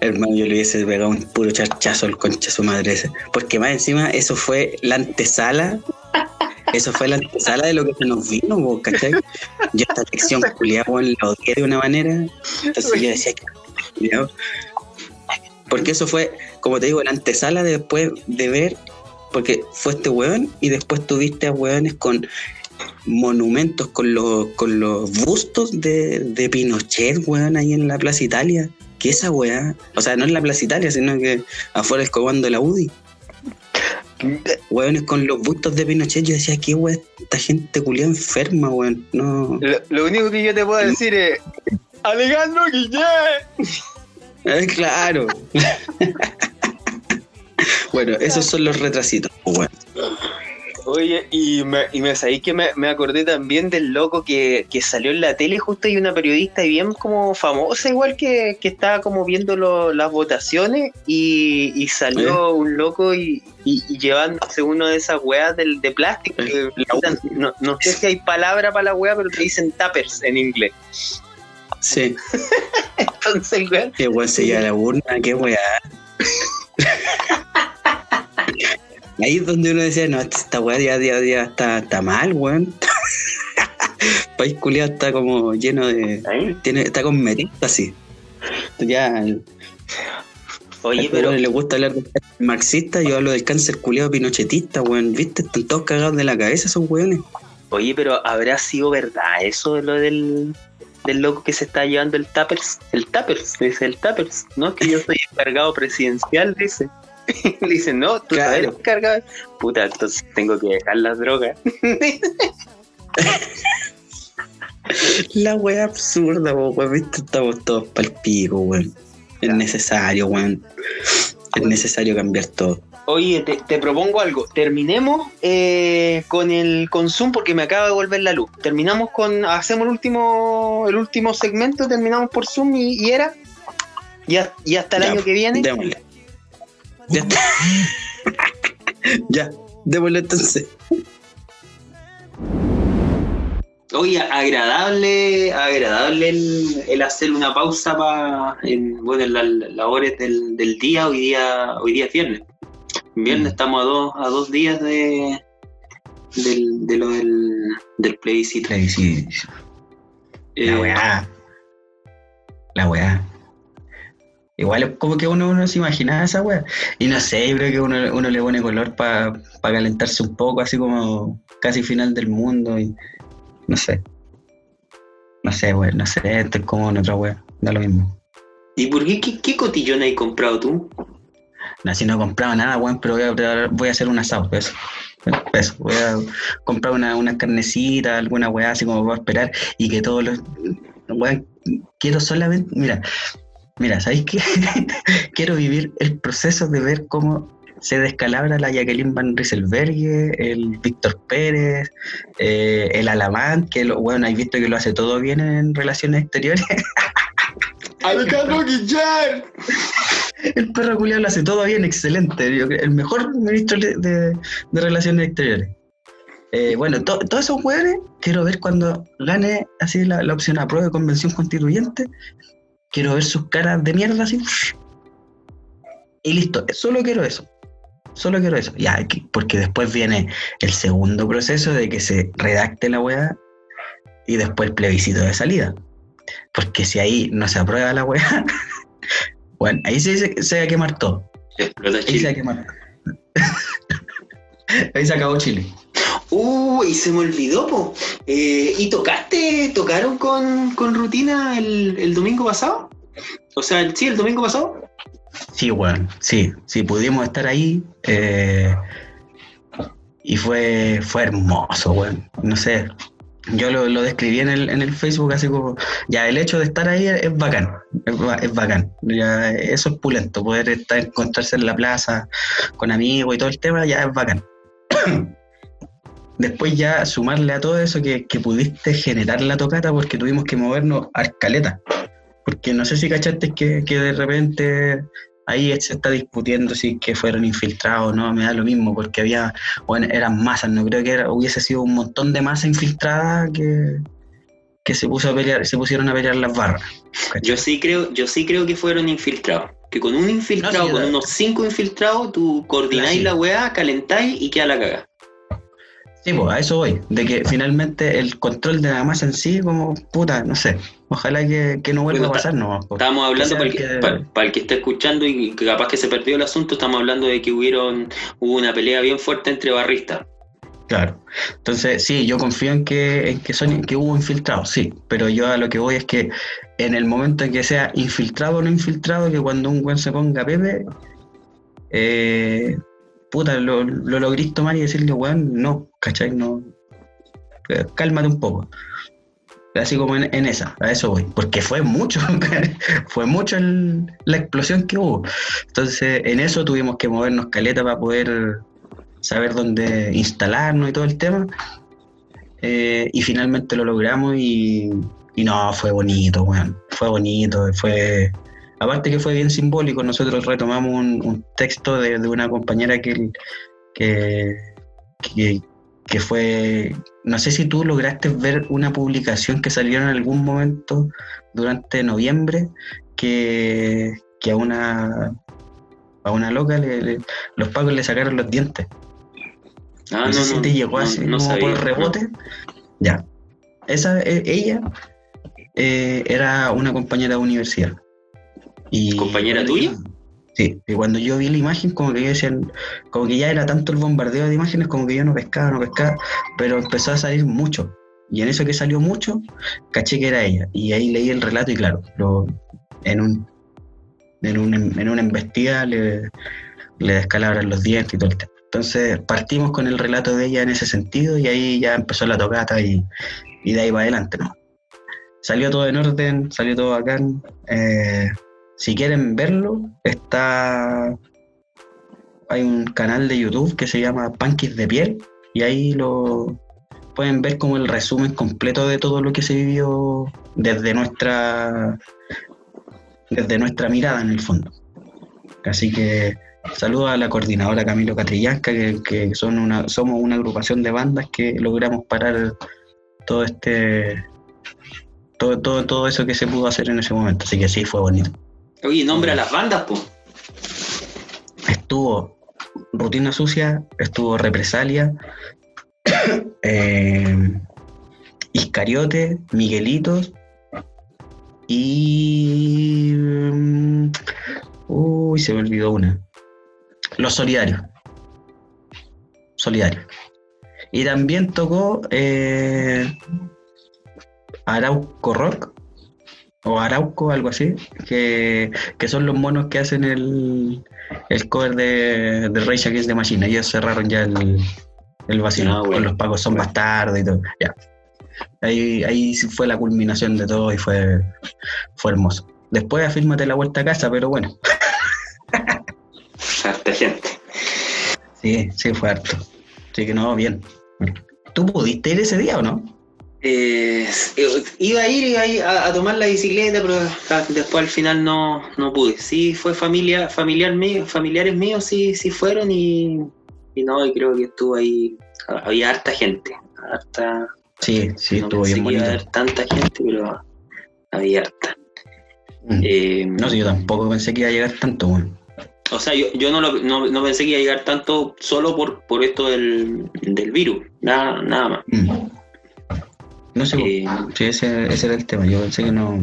Hermano, yo le hubiese pegado un puro charchazo al concha su madre ese. Porque más encima, eso fue la antesala. Eso fue la antesala de lo que se nos vino, po, ¿cachai? Yo esta lección culiada, la odié de una manera. Entonces yo decía que. Porque eso fue, como te digo, la antesala de después de ver. Porque fue este weón y después tuviste a weones con monumentos, con los, con los bustos de, de Pinochet, weón, ahí en la Plaza Italia. ¿Qué esa weá? O sea, no en la Plaza Italia, sino que afuera comando de la UDI. Weones con los bustos de Pinochet, yo decía, ¿qué weá? Esta gente culiada enferma, weón. No. Lo, lo único que yo te puedo decir es, Alejandro Guillén. Eh, claro. bueno, esos son los retrasitos, weón. Oye, y me, y me sabéis que me, me acordé también del loco que, que salió en la tele justo y una periodista y bien como famosa igual que, que estaba como viendo lo- las votaciones y, y salió un loco y, y- y llevándose uno de esas weas del, de plástico. que no, no sé si hay palabra para la wea, pero te dicen tappers en inglés. Sí. Entonces, weón, Qué weón se lleva la urna, qué weá. Ahí es donde uno decía, no, esta weá ya, ya, ya está, está mal, weón. País culiado está como lleno de. ahí. Tiene, está con metistas así. Ya, Oye, pero le gusta hablar de marxista, yo hablo del cáncer culiado pinochetista, weón. ¿Viste? Están todos cagados de la cabeza esos weones. Oye, pero ¿habrá sido verdad eso de lo del, del loco que se está llevando el Tappers? El Tappers, dice el Tappers. No, que yo soy encargado presidencial, dice. dice, no, tú Claro. eres encargado. Puta, entonces tengo que dejar las drogas. La weá absurda, weón. ¿Viste? Estamos todos pa'l pico, weón. Es necesario, weón. Es necesario cambiar todo. Oye, te, te propongo algo. Terminemos eh, con el con Zoom porque me acaba de volver la luz. Terminamos con. Hacemos el último el último segmento, terminamos por Zoom y, y era. Y, a- y hasta el Ya, año que viene. Démosle. Ya está. ya, démosle entonces. Oye, agradable, agradable el, el hacer una pausa para bueno, en las labores del, del día, hoy día, hoy día es viernes. Viernes Mm. estamos a dos, a dos días de, del, de lo del, del plebiscito. Sí, Eh, La weá. La weá. Igual como que uno no se imaginaba esa weá. Y no sé, yo creo que uno, uno le pone color para calentarse un poco, así como casi final del mundo. Y no sé. No sé, weá. No sé, esto es como en otra weá. Da lo mismo. ¿Y por qué, qué, qué cotillón has comprado tú? No, si no he comprado nada, weón, pero voy a, voy a hacer un asado, eso. Eso, voy a comprar una, una carnecita, alguna weá así como para esperar y que todos los. Weón, quiero solamente. Mira, mira, ¿sabéis qué? quiero vivir el proceso de ver cómo se descalabra la Jacqueline Van Rieselberghe, el Víctor Pérez, eh, el Alamán, que lo, bueno, hay visto que lo hace todo bien en relaciones exteriores. Alejandro Guillén. el perro culiao lo hace todo bien, excelente. Yo creo- el mejor ministro de, de- de relaciones exteriores. Eh, bueno, to- todos esos hueones, quiero ver cuando gane así la, la opción a prueba de convención constituyente, quiero ver sus caras de mierda así. Y listo, solo quiero eso. Solo quiero eso. Ya, que- porque después viene el segundo proceso de que se redacte la weá y después el plebiscito de salida. Porque si ahí no se aprueba la weá, bueno, ahí se, se, se va a quemar todo. Explota Ahí se va a quemar. ahí se acabó Chile. Uh, y se me olvidó, po. Eh, ¿Y tocaste, tocaron con, con rutina el, el domingo pasado? O sea, sí, el domingo pasado. Sí, weón, sí, sí, pudimos estar ahí. eh, y fue, fue hermoso, weón. No sé, yo lo, lo describí en el, en el Facebook así como, ya el hecho de estar ahí es bacán, es, es bacán. Ya, eso es pulento, poder estar, encontrarse en la plaza con amigos y todo el tema, ya es bacán. Después ya sumarle a todo eso que, que pudiste generar la tocata porque tuvimos que movernos a escaleta. Porque no sé si cachaste que, que de repente ahí se está discutiendo si que fueron infiltrados o no, me da lo mismo, porque había, bueno, eran masas, no creo que era- hubiese sido un montón de masa infiltrada que, que se puso a pelear, se pusieron a pelear las barras. ¿cachai? Yo sí creo, yo sí creo que fueron infiltrados. Que con un infiltrado, No, sí, con la- unos cinco infiltrados, tú coordináis Sí. la weá, calentáis y queda la caga. Sí, pues a eso voy, de que finalmente el control de la masa en sí, como puta, no sé, ojalá que, que no vuelva Bueno, a pasar, no. pues. Estábamos hablando, para el, que, que- para- para el que está escuchando y que capaz que se perdió el asunto, estamos hablando de que hubieron, hubo una pelea bien fuerte entre barristas. Claro. Entonces, sí, yo confío en que, en que son, que hubo infiltrados, sí. Pero yo a lo que voy es que en el momento en que sea infiltrado o no infiltrado, que cuando un buen se ponga Pepe, eh, puta, lo, lo logrís tomar y decirle, weón, no, ¿cachai? No. eh, Cálmate un poco. Así como en, en esa, a eso voy. Porque fue mucho, fue mucho la explosión que hubo. Entonces, en eso tuvimos que movernos caleta para poder saber dónde instalarnos y todo el tema. Eh, y finalmente lo logramos y, y no, fue bonito, weón. Fue bonito, fue... Aparte que fue bien simbólico, nosotros retomamos un, un texto de, de una compañera que, que, que, que fue... No sé si tú lograste ver una publicación que salió en algún momento durante noviembre que, que a una a una loca le- le- los pagos le sacaron los dientes. Ah, no, sé si te llegó no- así como sabía, por rebote. Ya. Esa, e- ella eh, era una compañera de universidad. Y ¿Compañera tuya? Sí, y cuando yo vi la imagen, como que yo decía, como que ya era tanto el bombardeo de imágenes, como que yo no pescaba, no pescaba, pero empezó a salir mucho. Y en eso que salió mucho, caché que era ella. Y ahí leí el relato y claro, lo, en un en, un, en una embestida le, le descalabran los dientes y todo el tema. Entonces partimos con el relato de ella en ese sentido y ahí ya empezó la tocata y, y de ahí para adelante, ¿no? Salió todo en orden, salió todo bacán. Eh, si quieren verlo, está. Hay un canal de YouTube que se llama Panquis de Piel y ahí lo pueden ver como el resumen completo de todo lo que se vivió desde nuestra desde nuestra mirada en el fondo. Así que saludo a la coordinadora Camilo Catrillanca, que, que son una, somos una agrupación de bandas que logramos parar todo este todo, todo, todo eso que se pudo hacer en ese momento. Así que sí, fue bonito. Oye, nombra las bandas, po. Estuvo Rutina Sucia, estuvo Represalia, eh, Iscariote, Miguelitos y... mm, Uy, se me olvidó una. Los Solidarios. Solidarios. Y también tocó eh, Arauco Rock o Arauco, algo así, que, que son los monos que hacen el, el cover de, de Rage Against the Machine. Ellos cerraron ya el, el vacío. Ah, bueno. Con los pagos son bastardos y todo. Ya. Ahí, ahí fue la culminación de todo y fue, fue hermoso. Después afírmate la vuelta a casa, pero bueno. Harta gente. Sí, sí, fue harto. Así que no, bien. ¿Tú pudiste ir ese día o no? Eh, iba a ir, iba a, ir a, a tomar la bicicleta, pero después al final no, no pude. Sí, fue familia, familiar mío, familiares míos sí, sí fueron y, y no, y creo que estuvo ahí, había harta gente, harta, Sí, sí, no estuvo bien bonito. haber tanta gente, pero había harta. Mm. Eh, No sé, yo tampoco pensé que iba a llegar tanto, weón. O sea, yo, yo no, lo- no, no pensé que iba a llegar tanto solo por, por esto del, del virus, nada, nada más. Mm. No sé, Eh, sí, ese, ese era el tema. Yo pensé que no.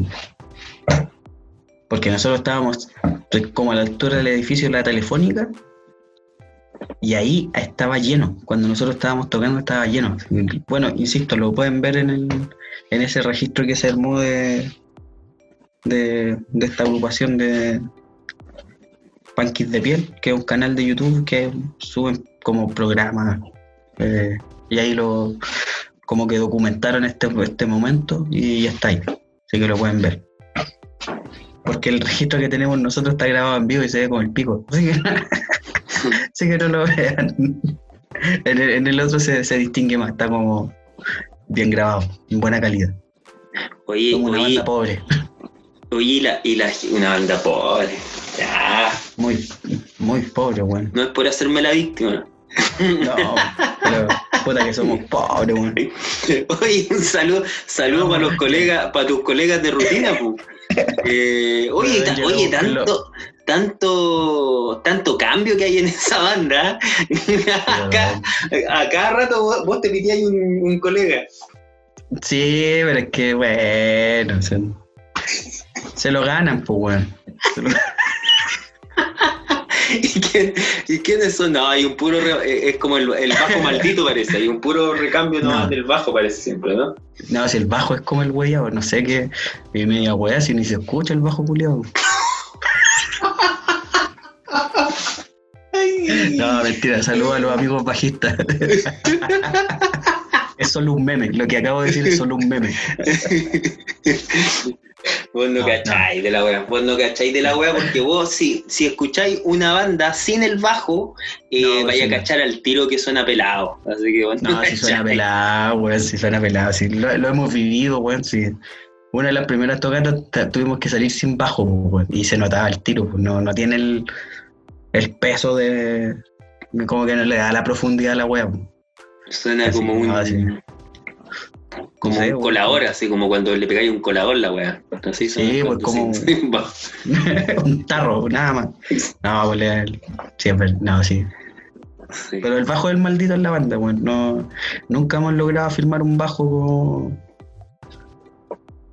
Porque nosotros estábamos como a la altura del edificio de la telefónica y ahí estaba lleno. Cuando nosotros estábamos tocando estaba lleno. Bueno, insisto, lo pueden ver en, el, en ese registro que se armó de, de, de esta agrupación de Panquis de Piel, que es un canal de YouTube que suben como programas. eh, y ahí lo como que documentaron este, este momento y ya está ahí. Así que lo pueden ver. Porque el registro que tenemos nosotros está grabado en vivo y se ve como el pico. Así que, así que no lo vean. En el, en el otro se, se distingue más, está como bien grabado, en buena calidad. oye, Como una oye, banda pobre. oye, y la, y la, una banda pobre. Ya, Muy, muy pobre, weón. no es por hacerme la víctima. No, pero puta que somos pobres, weón. Oye, un saludo, saludo para los colegas, para tus colegas de rutina, pu. Eh, oye, ta- tanto, tanto, tanto cambio que hay en esa banda. acá, a cada rato vos, vos te pitías un, un colega. Sí, pero es que, bueno, se, se lo ganan, pues, weón. ¿Y, quién- y quiénes son? No, hay un puro, re- eh, es como el, el bajo maldito parece, hay un puro recambio nomás No. del bajo parece siempre, ¿no? No, si el bajo es como el weyao, no sé qué. Y media wea, si ni se escucha el bajo culiado. No, mentira, saludos a los amigos bajistas. es solo un meme, lo que acabo de decir es solo un meme. Vos no, No, cacháis de la wea, vos no cacháis de la wea porque vos si, si escucháis una banda sin el bajo, eh, No, vaya sí, a cachar al tiro que suena pelado. Así que vos No, si suena pelado, weón, si suena pelado. Si lo, lo hemos vivido, weón, si. Una de las primeras tocatas ta- tuvimos que salir sin bajo, weón, y se notaba el tiro, pues, no, no tiene el, el peso de. Como que no le da la profundidad a la wea. pues. Suena Así, como un, así. como No sé, un colador, así como cuando le pegáis un colador la wea. Así Sí, pues, como- bajo. un tarro, nada más. No, pues le- sí, es verdad, no, sí. Sí. Pero el bajo del maldito en la banda, weón. No, nunca hemos logrado firmar un bajo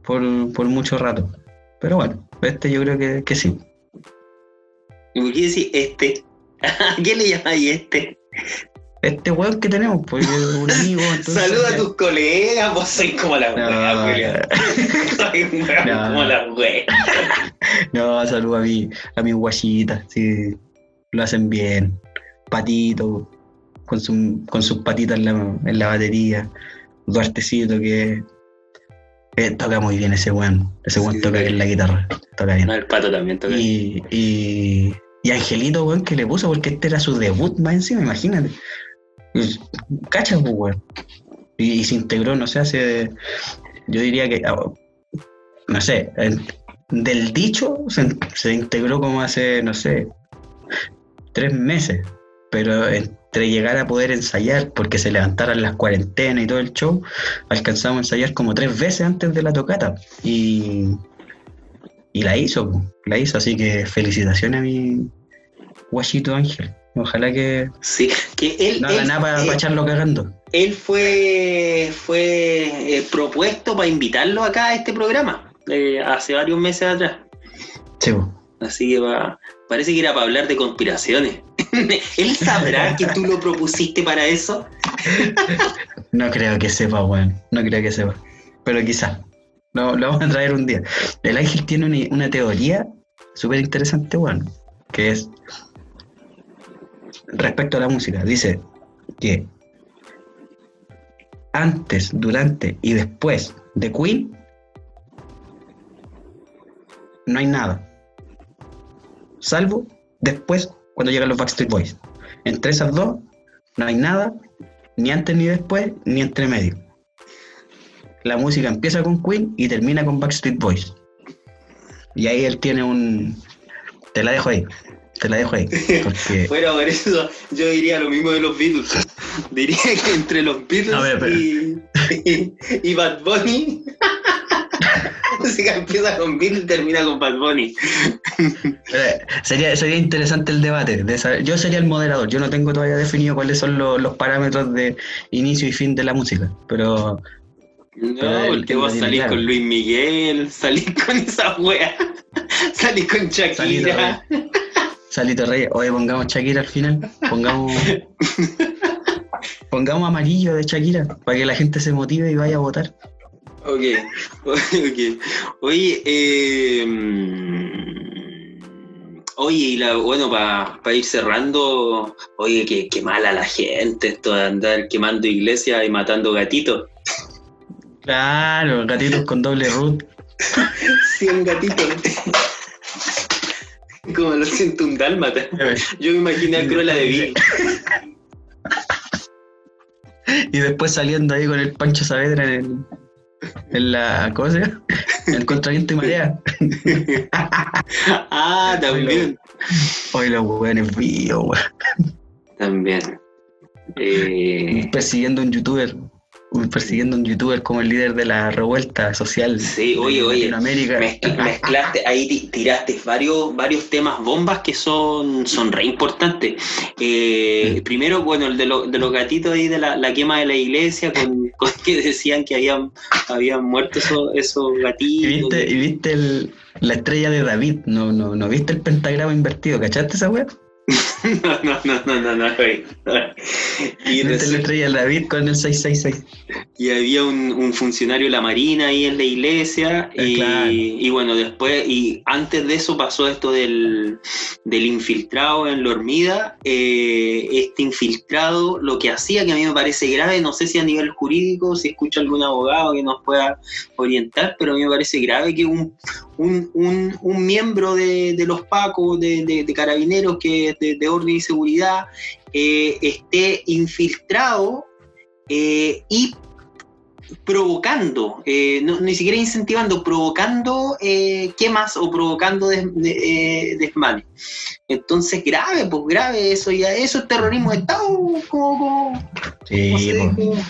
por, por mucho rato. Pero bueno, este yo creo que, que sí. ¿Y por qué decís este? ¿A qué le llamáis este? Este weón que tenemos, pues es un amigo. entonces- Saluda a tus colegas, vos sois como la wea, No. Soy No. como la wea. No, saludo a mi, a mis guayitas, sí, lo hacen bien. Patito, con, su- con sus patitas en la, en la batería. Duartecito que eh, toca muy bien ese weón. Ese weón Sí, toca bien la guitarra. Toca bien. No, el pato también toca. Y, y, y Angelito, weón, que le puso porque este era su debut más encima, imagínate. Y- Cacha, pues, weón. Y, se integró, no sé, hace. Yo diría que. ah, No sé, del dicho se, se integró como hace, no sé, tres meses. Pero entre llegar a poder ensayar, porque se levantaran las cuarentenas y todo el show, alcanzamos a ensayar como tres veces antes de la tocata. Y, y la hizo, la hizo, así que felicitaciones a mi guachito Ángel. Ojalá que Sí, que él, no haga él, nada para él- echarlo cagando. él fue, fue eh, propuesto para invitarlo acá a este programa eh, hace varios meses atrás. Sí. Así que va, parece que era para hablar de conspiraciones. ¿Él sabrá que tú lo propusiste para eso? no creo que sepa, weón. No creo que sepa. Pero quizás. Lo, lo vamos a traer un día. El Ángel tiene una, una teoría súper interesante, weón. Que es respecto a la música. Dice que antes, durante y después de Queen, no hay nada. Salvo después, cuando llegan los Backstreet Boys. Entre esas dos, no hay nada, ni antes ni después, ni entre medio. La música empieza con Queen y termina con Backstreet Boys. Y ahí él tiene un... Te la dejo ahí. Te la dejo ahí. Porque... Bueno, por eso yo diría lo mismo de los Beatles. Diría que entre los Beatles A ver, y, y, y Bad Bunny. La música empieza con Beatles y termina con Bad Bunny. Eh, sería, sería interesante el debate. de saber- yo sería el moderador. Yo no tengo todavía definido cuáles son los, los parámetros de inicio y fin de la música. Pero No, tiene salís claro. con Luis Miguel, salís con esa wea, salís con Shakira. Salito Reyes, oye, pongamos Shakira al final. Pongamos. pongamos amarillo de Shakira para que la gente se motive y vaya a votar. Ok, ok. Oye, eh, oye, y la, bueno, para ir cerrando, oye, qué, qué mala la gente esto de andar quemando iglesias y matando gatitos. Claro, gatitos con doble root. 100 gatitos. Como lo siento un dálmata. Yo me imaginé a Cruella de Vil. Y después saliendo ahí con el Pancho Saavedra en, el, en la cosa, en el contraviento y marea. Ah, también. Hoy los weones vivos, weón. También. Eh, Persiguiendo a un youtuber. Persiguiendo un youtuber como el líder de la revuelta social. Sí, oye, de oye, Latinoamérica. mezcl- mezclaste, ahí ti- tiraste varios, varios temas bombas que son, son re importantes. Eh, Sí. Primero, bueno, el de, lo- de los gatitos ahí de la, la quema de la iglesia, con, con que decían que habían, habían muerto esos, esos ¿Y gatitos. viste, y viste el- la estrella de David? No, no, no viste el pentagrama invertido, ¿cachaste esa weá? No, no, no, no, no, no. Y, ¿Viste la resulta- estrella de David con el 666? y había un, un funcionario de la Marina ahí en la iglesia Eh, y, claro. y bueno, después, y antes de eso pasó esto del, del infiltrado en la hormida. Eh, este infiltrado lo que hacía, que a mí me parece grave, no sé si a nivel jurídico, si escucho algún abogado que nos pueda orientar, pero a mí me parece grave que un, un, un, un miembro de, de los PACO, de, de- de carabineros, que es de, de orden y seguridad, eh, esté infiltrado eh, y provocando, eh, no- ni siquiera incentivando, provocando eh, quemas o provocando des- de- eh, desmanes. Entonces, grave, pues grave eso ya, eso es terrorismo de Estado, como, como- Sí, como dijo.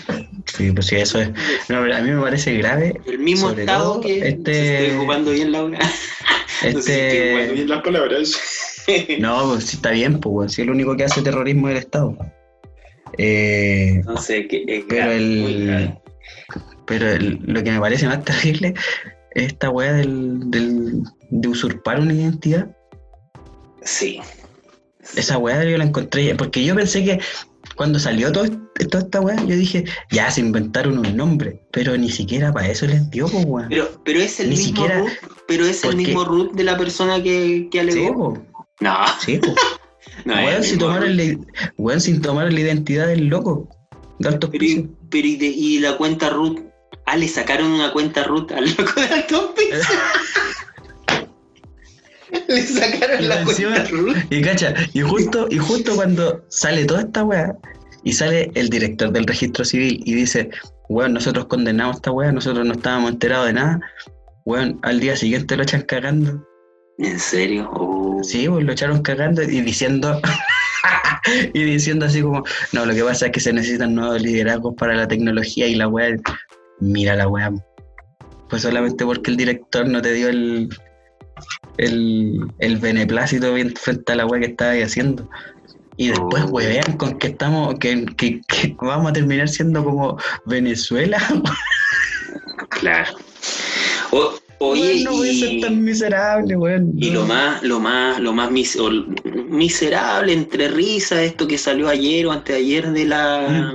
Sí, pues sí, eso es. No, a mí me parece grave. el mismo Estado que este- se ocupando bien Laura. No sé si Este. bien las palabras. No, pues sí está bien, pues, si el único que hace terrorismo es el Estado. Eh, No sé, que es Pero grave, el- grave. pero el- lo que me parece más terrible es esta weá del, del- de usurpar una identidad. Sí. Esa weá yo la encontré, porque yo pensé que cuando salió todo, toda esta weá, yo dije, ya se inventaron un nombre, pero ni siquiera para eso les dio, pues weón. Pero, pero es el Ni mismo siquiera- root, pero es el porque- mismo root de la persona que, que Sí, alegó. No, sí, no es weón, el si mismo tomaron root. la, weón, sin tomar la identidad del loco, de altos Pero, pero y, de- y la cuenta root. Ah, le sacaron una cuenta root al loco de Altos Pisos. le sacaron Y la encima- cuenta. Y cacha, y justo, y justo cuando sale toda esta weá, y sale el director del registro civil y dice, weón, nosotros condenamos esta weá, nosotros no estábamos enterados de nada, weón, al día siguiente lo echan cagando. ¿En serio? Oh. Sí, pues lo echaron cagando y diciendo, y diciendo así como, no, lo que pasa es que se necesitan nuevos liderazgos para la tecnología y la weá, mira la weá. Pues solamente porque el director no te dio el, el, el beneplácito frente a la weá que estaba ahí haciendo. Y después Oh. huevean con que estamos, que, que- que vamos a terminar siendo como Venezuela. Claro. O- oye, no voy a ser y, tan miserable, weón. y lo más, lo más, lo más mis- o- miserable entre risas, esto que salió ayer o anteayer de la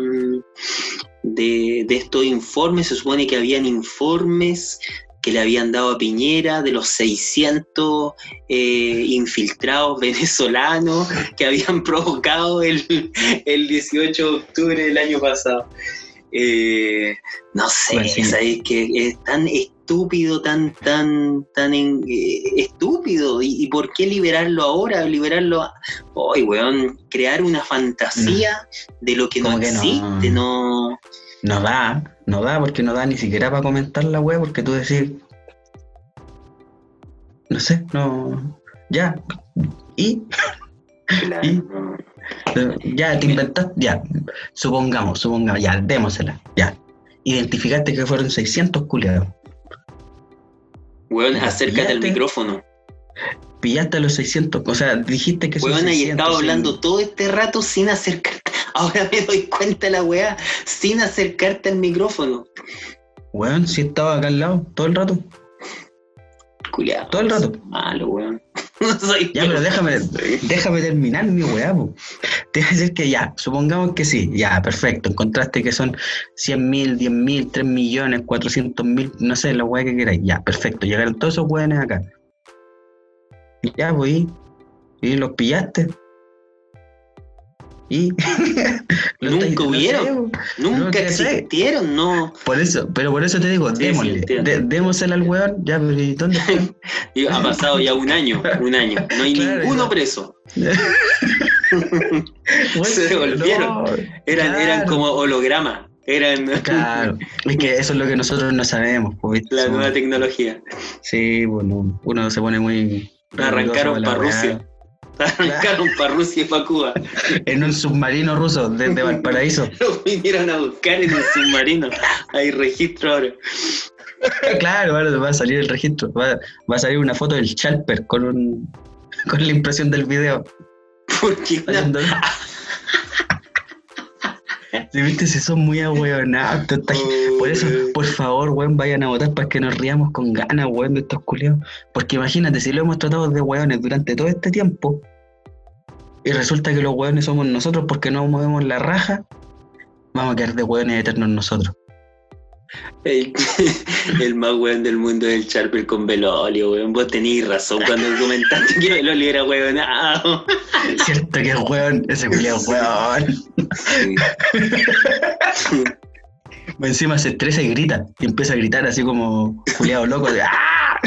de, de estos informes, se supone que habían informes que le habían dado a Piñera de los 600 eh, infiltrados venezolanos que habían provocado el, el 18 de octubre del año pasado. Eh, no sé, Bueno, sí. ¿sabes? que es tan estúpido, tan, tan, tan en- eh, estúpido. ¿Y, y por qué liberarlo ahora? Liberarlo. Hoy, weón, crear una fantasía de lo que no que existe, no. No da, no da, porque no da ni siquiera para comentar la web, porque tú decís. No sé, no. Ya. Y Claro, ¿Y? no. ya te inventaste, ya. Supongamos, supongamos, ya, démosela, ya. Identificaste que fueron 600 culiados. Weón, acércate al micrófono. Pillaste a los 600, o sea, dijiste que son Weón, ahí 600. estaba hablando todo este rato sin acercarte. Ahora me doy cuenta la weá, sin acercarte al micrófono. Weón, si estaba acá al lado, todo el rato. Culeado. Todo el rato. Malo, weón. No soy Ya, pero déjame, déjame terminar mi weá, po. Te voy a decir que ya, supongamos que sí, ya, perfecto. Encontraste que son 100 mil, 10 mil, 3 millones, 400 mil, no sé, la weá que queráis. Ya, perfecto. Llegaron todos esos weones acá. Ya, pues, y los pillaste. Y. Nunca no hubieron. sé. Nunca No, ¿qué sé? existieron, no. Por eso, pero por eso te digo, Sí, sí, démosle. entiendo. de- al weón, ya, pero ¿y dónde están? Y ha pasado ya un año, un año. No hay Claro, ninguno preso. Se devolvieron. no, Eran, eran como hologramas. Eran Claro, es que eso es lo que nosotros no sabemos. pues, la nueva tecnología. Sí, bueno, uno se pone muy. Arrancaron para. Rusia. Arrancaron para Rusia y para Cuba. En un submarino ruso desde Valparaíso. Lo vinieron a buscar en un submarino. Hay registro ahora. claro, ahora va a salir el registro. Va, va a salir una foto del Chalper con, un, con la impresión del video. Porque una Si viste, si son muy ahueonados. Por eso, por favor, weón, vayan a votar para que nos riamos con ganas, weón, de estos culiados. Porque imagínate, si lo hemos tratado de weones durante todo este tiempo, y resulta que los weones somos nosotros porque no movemos la raja, vamos a quedar de weones eternos nosotros. El, el más weón del mundo es el Charper con Belolio, weón. Vos tenís razón cuando comentaste que Belolio era weonado. Cierto que es weón, ese culiado es weón. Sí. Encima se estresa y grita, y empieza a gritar así como culiado loco de ¡Ah!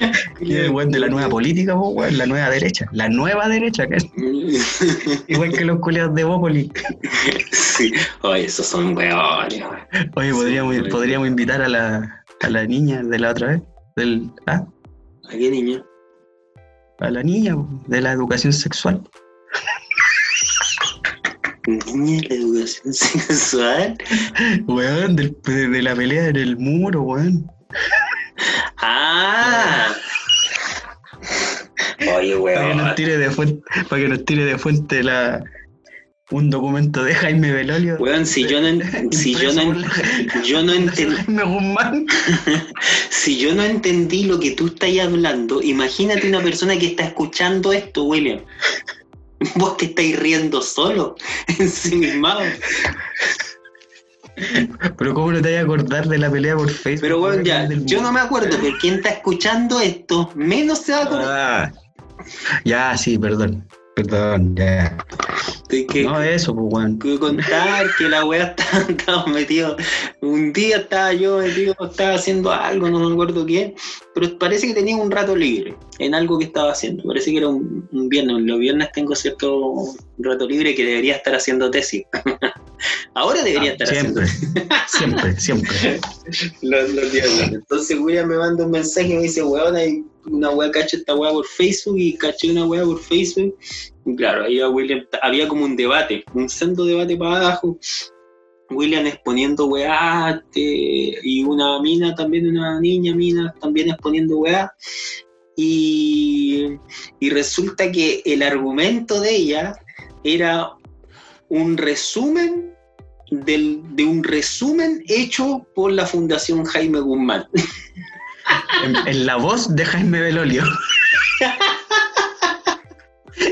El weón de la nueva política, po, weón, la nueva derecha, la nueva derecha, que es igual que los culiados de Bópoli. Sí. Oye, esos son weones. Oye, podríamos, Sí, podríamos invitar a la, a la niña de la otra vez, del, ¿ah? ¿A qué niño? a la niña de la educación sexual. Niña de la educación sexual. Weón, de, de la pelea en el muro, weón. Ah. Oye, Para que nos weón. tire de fuente, para que nos tire de fuente la, un documento de Jaime Belolio. Weón, si yo no, si yo no, yo no entendí. Si yo no entendí lo que tú estás hablando, imagínate una persona que está escuchando esto, William. Vos te estáis riendo solo, ensimismado. Pero cómo no te vas a acordar de la pelea por Facebook. Pero bueno, ya, yo no me acuerdo, pero quien está escuchando esto, menos se va a acordar. Ah. Ya, sí, perdón. Perdón, ya. que, No, eso, pues, weón. que contar que la weá estaba, estaba metido. Un día estaba yo metido, estaba haciendo algo, no me acuerdo qué, pero parece que tenía un rato libre en algo que estaba haciendo. Parece que era un, un viernes. Los viernes tengo cierto rato libre que debería estar haciendo tesis. Ahora debería estar siempre, siempre, siempre. haciendo los, los viernes. Entonces William me manda un mensaje y me dice, weón, hay una weá, cacho esta weá por Facebook y caché una weá por Facebook. Y claro, ahí William, había como un debate, un sendo debate para abajo. William exponiendo weá, este, y una mina también, una niña mina también exponiendo weá. Y, y resulta que el argumento de ella era un resumen del- de un resumen hecho por la Fundación Jaime Guzmán. En, en la voz de Jaime Belolio.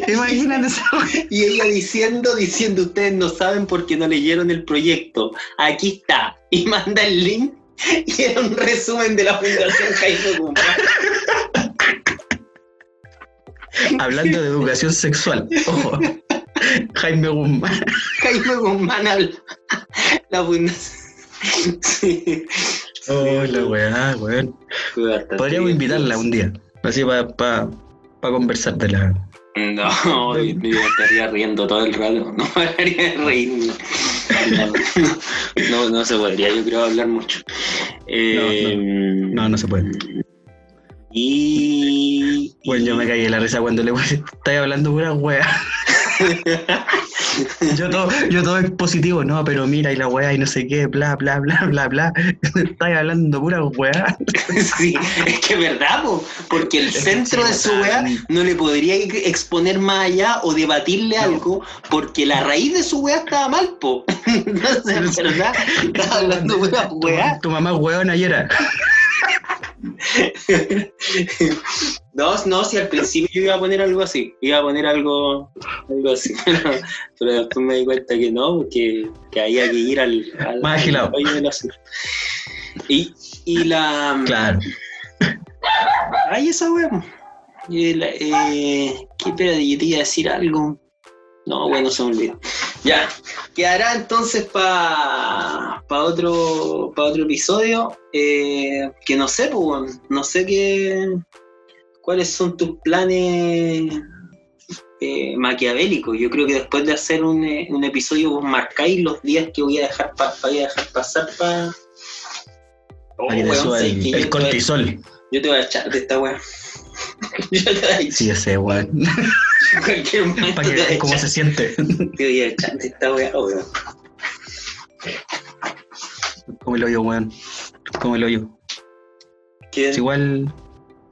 Imagínate. Y ella diciendo, diciendo, ustedes no saben porque no leyeron el proyecto. Aquí está. Y manda el link. Y era un resumen de la Fundación Jaime Guzmán. Hablando de educación sexual. Ojo. Jaime Guzmán. Jaime Guzmán habla- La fundación. Sí. Oh, la weá, weón. Podríamos invitarla un día. Así para pa, pa conversar de la. No, me estaría riendo todo el rato. No pararía de reírme. No, no, se podría, yo creo, hablar mucho. Eh, No, no se puede. Y. Bueno, yo me caí de la risa cuando le estáis hablando pura weá. Yo todo, yo todo es positivo, no, pero mira, y la weá, y no sé qué, bla, bla, bla, bla, bla. Estáis hablando pura weá. Sí, es que es verdad, po, porque el Es centro de su weón. weá no le podría exponer más allá o debatirle algo, porque la raíz de su weá estaba mal, po. Entonces, en verdad, estaba hablando pura Tu, weá. tu mamá weona ayer. No, no, si al principio yo iba a poner algo así, iba a poner algo, algo así, pero, pero después me di cuenta que no, que, que había que ir al, al, Más agilado. al. Y, y la... Claro. Ay, esa. Y la- Eh, ¿Qué espérate? Yo te iba a decir algo. No, bueno, se me olvidó. Ya, quedará entonces para pa otro, pa otro episodio. eh, que no sé, pues, no sé qué. ¿Cuáles son tus planes eh, maquiavélicos? Yo creo que después de hacer un, eh, un episodio, vos marcáis los días que voy a dejar, pa- voy a dejar pasar para. Para te suba el, el cortisol. Yo te voy a echar de esta weá. Yo te voy a echar Sí, ese weón. cualquier momento. Para que, ¿Cómo echar. se siente? Te voy a echar esta weá, weón. Como el hoyo, weón. Como el hoyo. Es igual.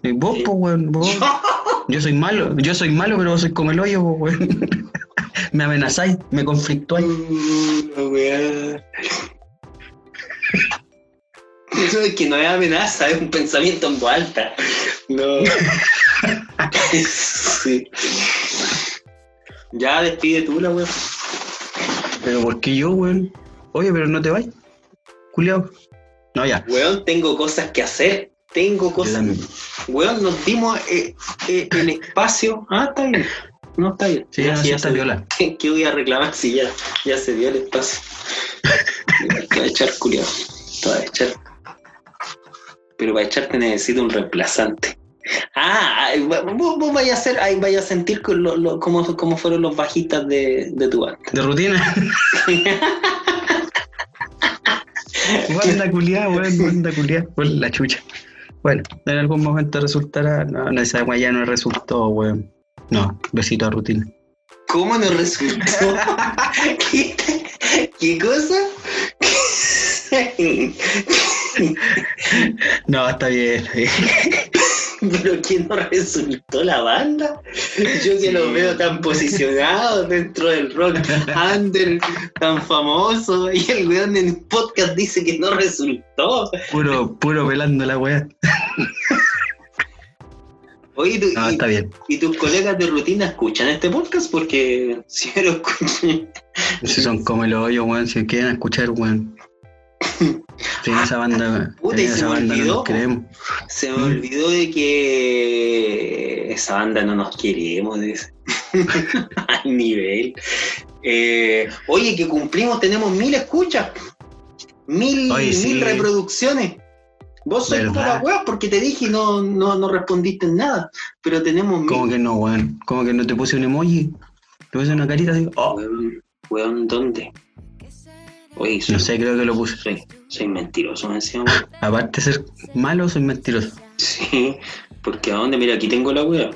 eh, Vos, pues, weón. Vos. Yo soy malo. Yo soy malo, pero vos sois como el hoyo, weón. me amenazáis, me conflictuáis. Weá. Eso es que no es amenaza, es un pensamiento en voz alta. No. sí. Ya despide tú la weá. Pero ¿por qué yo, weón? Oye, pero no te vais. Culiao. No, ya. Weón, tengo cosas que hacer. Tengo cosas. Weón, nos dimos eh, eh, el espacio. Ah, está bien. No está bien. Sí, Ya, sí está se- viola. ¿Qué, qué voy a reclamar si ya, ya se dio el espacio? Te voy a echar culiado. Te voy a echar. Pero para echarte necesito un reemplazante. Ah, vos, vos vais a hacer, ahí vais a sentir lo- lo- cómo, cómo fueron los bajistas de, de tu banda. De rutina. Banda culiada, weón. Banda culiada. Por la chucha. Bueno, en algún momento resultará. No, no, esa weá ya no resultó, weón. No, besito a rutina. ¿Cómo nos resultó? ¿Qué, qué cosa? No, está bien. ¿Pero quién nos resultó la banda? Yo que los veo tan posicionados dentro del rock under, tan famoso, y el weón en el podcast dice que no resultó. Puro, puro pelando la weá. Oye, ¿tú- No, y, está bien. y tus colegas de rutina escuchan este podcast? Porque si yo lo escuché. Si son como el hoyo, weón. Si quieren escuchar, weón. En esa banda, Puta, se me banda no olvidó, nos creemos. Se me olvidó de que esa banda no nos queremos. Al nivel. Eh, oye, que cumplimos, tenemos mil escuchas. Mil, Oye, sí. mil reproducciones. Vos sois pura weá porque te dije y no, no, no respondiste en nada. Pero tenemos mil. ¿Cómo que no, weón? ¿Cómo que no te puse un emoji? Te puse una carita así. Oh, Weón, weón, ¿dónde? Oye, soy, no sé, creo que lo puse. soy, soy mentiroso, me decía, weón. Aparte de ser malo, soy mentiroso. Sí, porque ¿a dónde? Mira, aquí tengo la weá.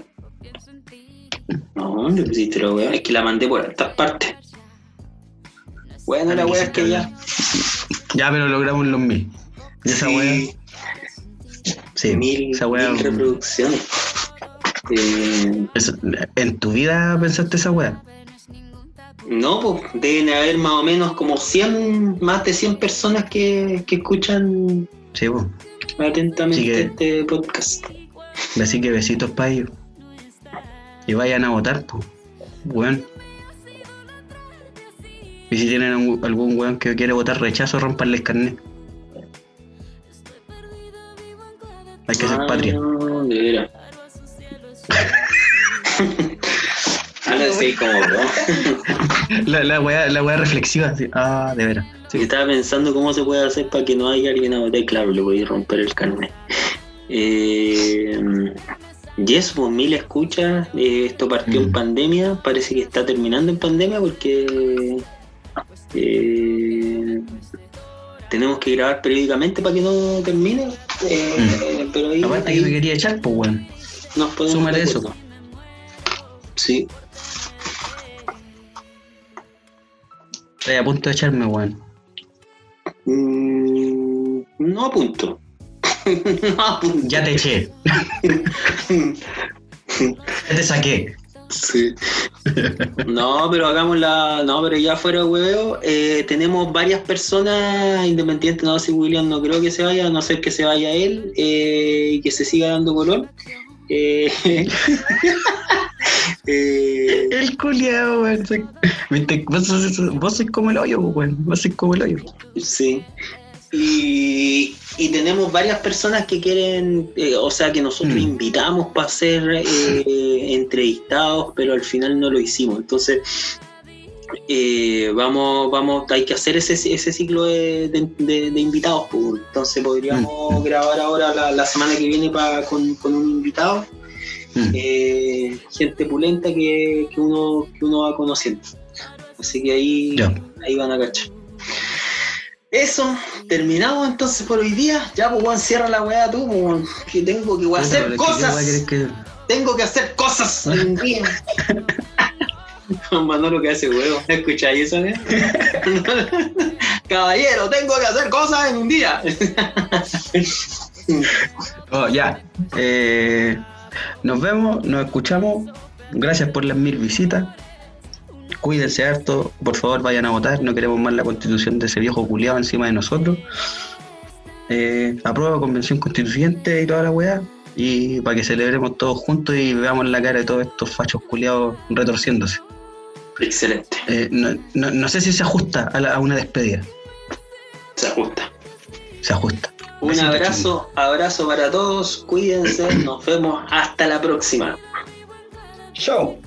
¿A dónde pusiste la weá? Es que la mandé por estas partes. Bueno, la weá es que ya. Ya, pero logramos los mil. Y esa Sí, weá. Sí, mil, esa weá. mil reproducciones. Eh, ¿En tu vida pensaste esa weá? No, pues deben haber más o menos como 100, más de 100 personas que, que escuchan Sí, pues. atentamente que- este podcast. Así que besitos para ellos. Y vayan a votar, pues. Weón. Y si tienen algún- algún weón que quiere votar rechazo, rompanle el carnet. Hay que ser Ah, patria. De La, la weá, la weá reflexiva. así. Ah, de veras. Sí. Estaba pensando cómo se puede hacer para que no haya alguien a votar. Claro, le voy a romper el carnet. Eh, yes, pues mil escuchas. Eh, esto partió en Mm. pandemia. Parece que está terminando en pandemia porque eh, tenemos que grabar periódicamente para que no termine. Eh, Pero ahí, Aparte ahí que me quería echar, pues weón. nos podemos súmale eso. acuerdo. Sí. Estoy a punto de echarme, weón. Mm, no apunto. no apunto. Ya te eché. Ya te saqué. Sí. No, pero hagamos la. No, pero ya fuera de hueveo, eh, tenemos varias personas independientes. No, si William no creo que se vaya, a no ser que se vaya él eh, y que se siga dando color. Eh, eh, El culiao, weón. Vos sois como el hoyo, pues, weón. Vos sois como el hoyo. sí. Y, y tenemos varias personas que quieren, eh, o sea, que nosotros Mm. invitamos para ser eh, entrevistados, pero al final no lo hicimos. Entonces, eh, vamos, vamos, hay que hacer ese, ese ciclo de, de- de- de invitados. pues. Entonces podríamos Mm. grabar ahora la, la semana que viene pa- con, con un invitado, Mm. eh, gente pulenta que, que uno, que uno va conociendo. Así que ahí, ahí van a cachar. Eso, terminamos entonces por hoy día. Ya, pues, weón, cierra la weá tú, pues, que tengo que weón, hacer pero es que ¿qué cosas. que- Tengo que hacer cosas en un día. Manolo que hace huevo. ¿Escucháis eso, eh? Caballero, tengo que hacer cosas en un día. Oh, ya. Eh, nos vemos, nos escuchamos. Gracias por las mil visitas. Cuídense harto. Por favor, vayan a votar. No queremos más la constitución de ese viejo culiado encima de nosotros. Eh, aprueba convención constituyente y toda la weá. Y para que celebremos todos juntos y veamos la cara de todos estos fachos culiados retorciéndose. Excelente. Eh, no, no- no sé si se ajusta a, la- a una despedida. Se ajusta. Se ajusta. Un Besito, abrazo, abrazo para todos. Cuídense. Nos vemos hasta la próxima. Chao.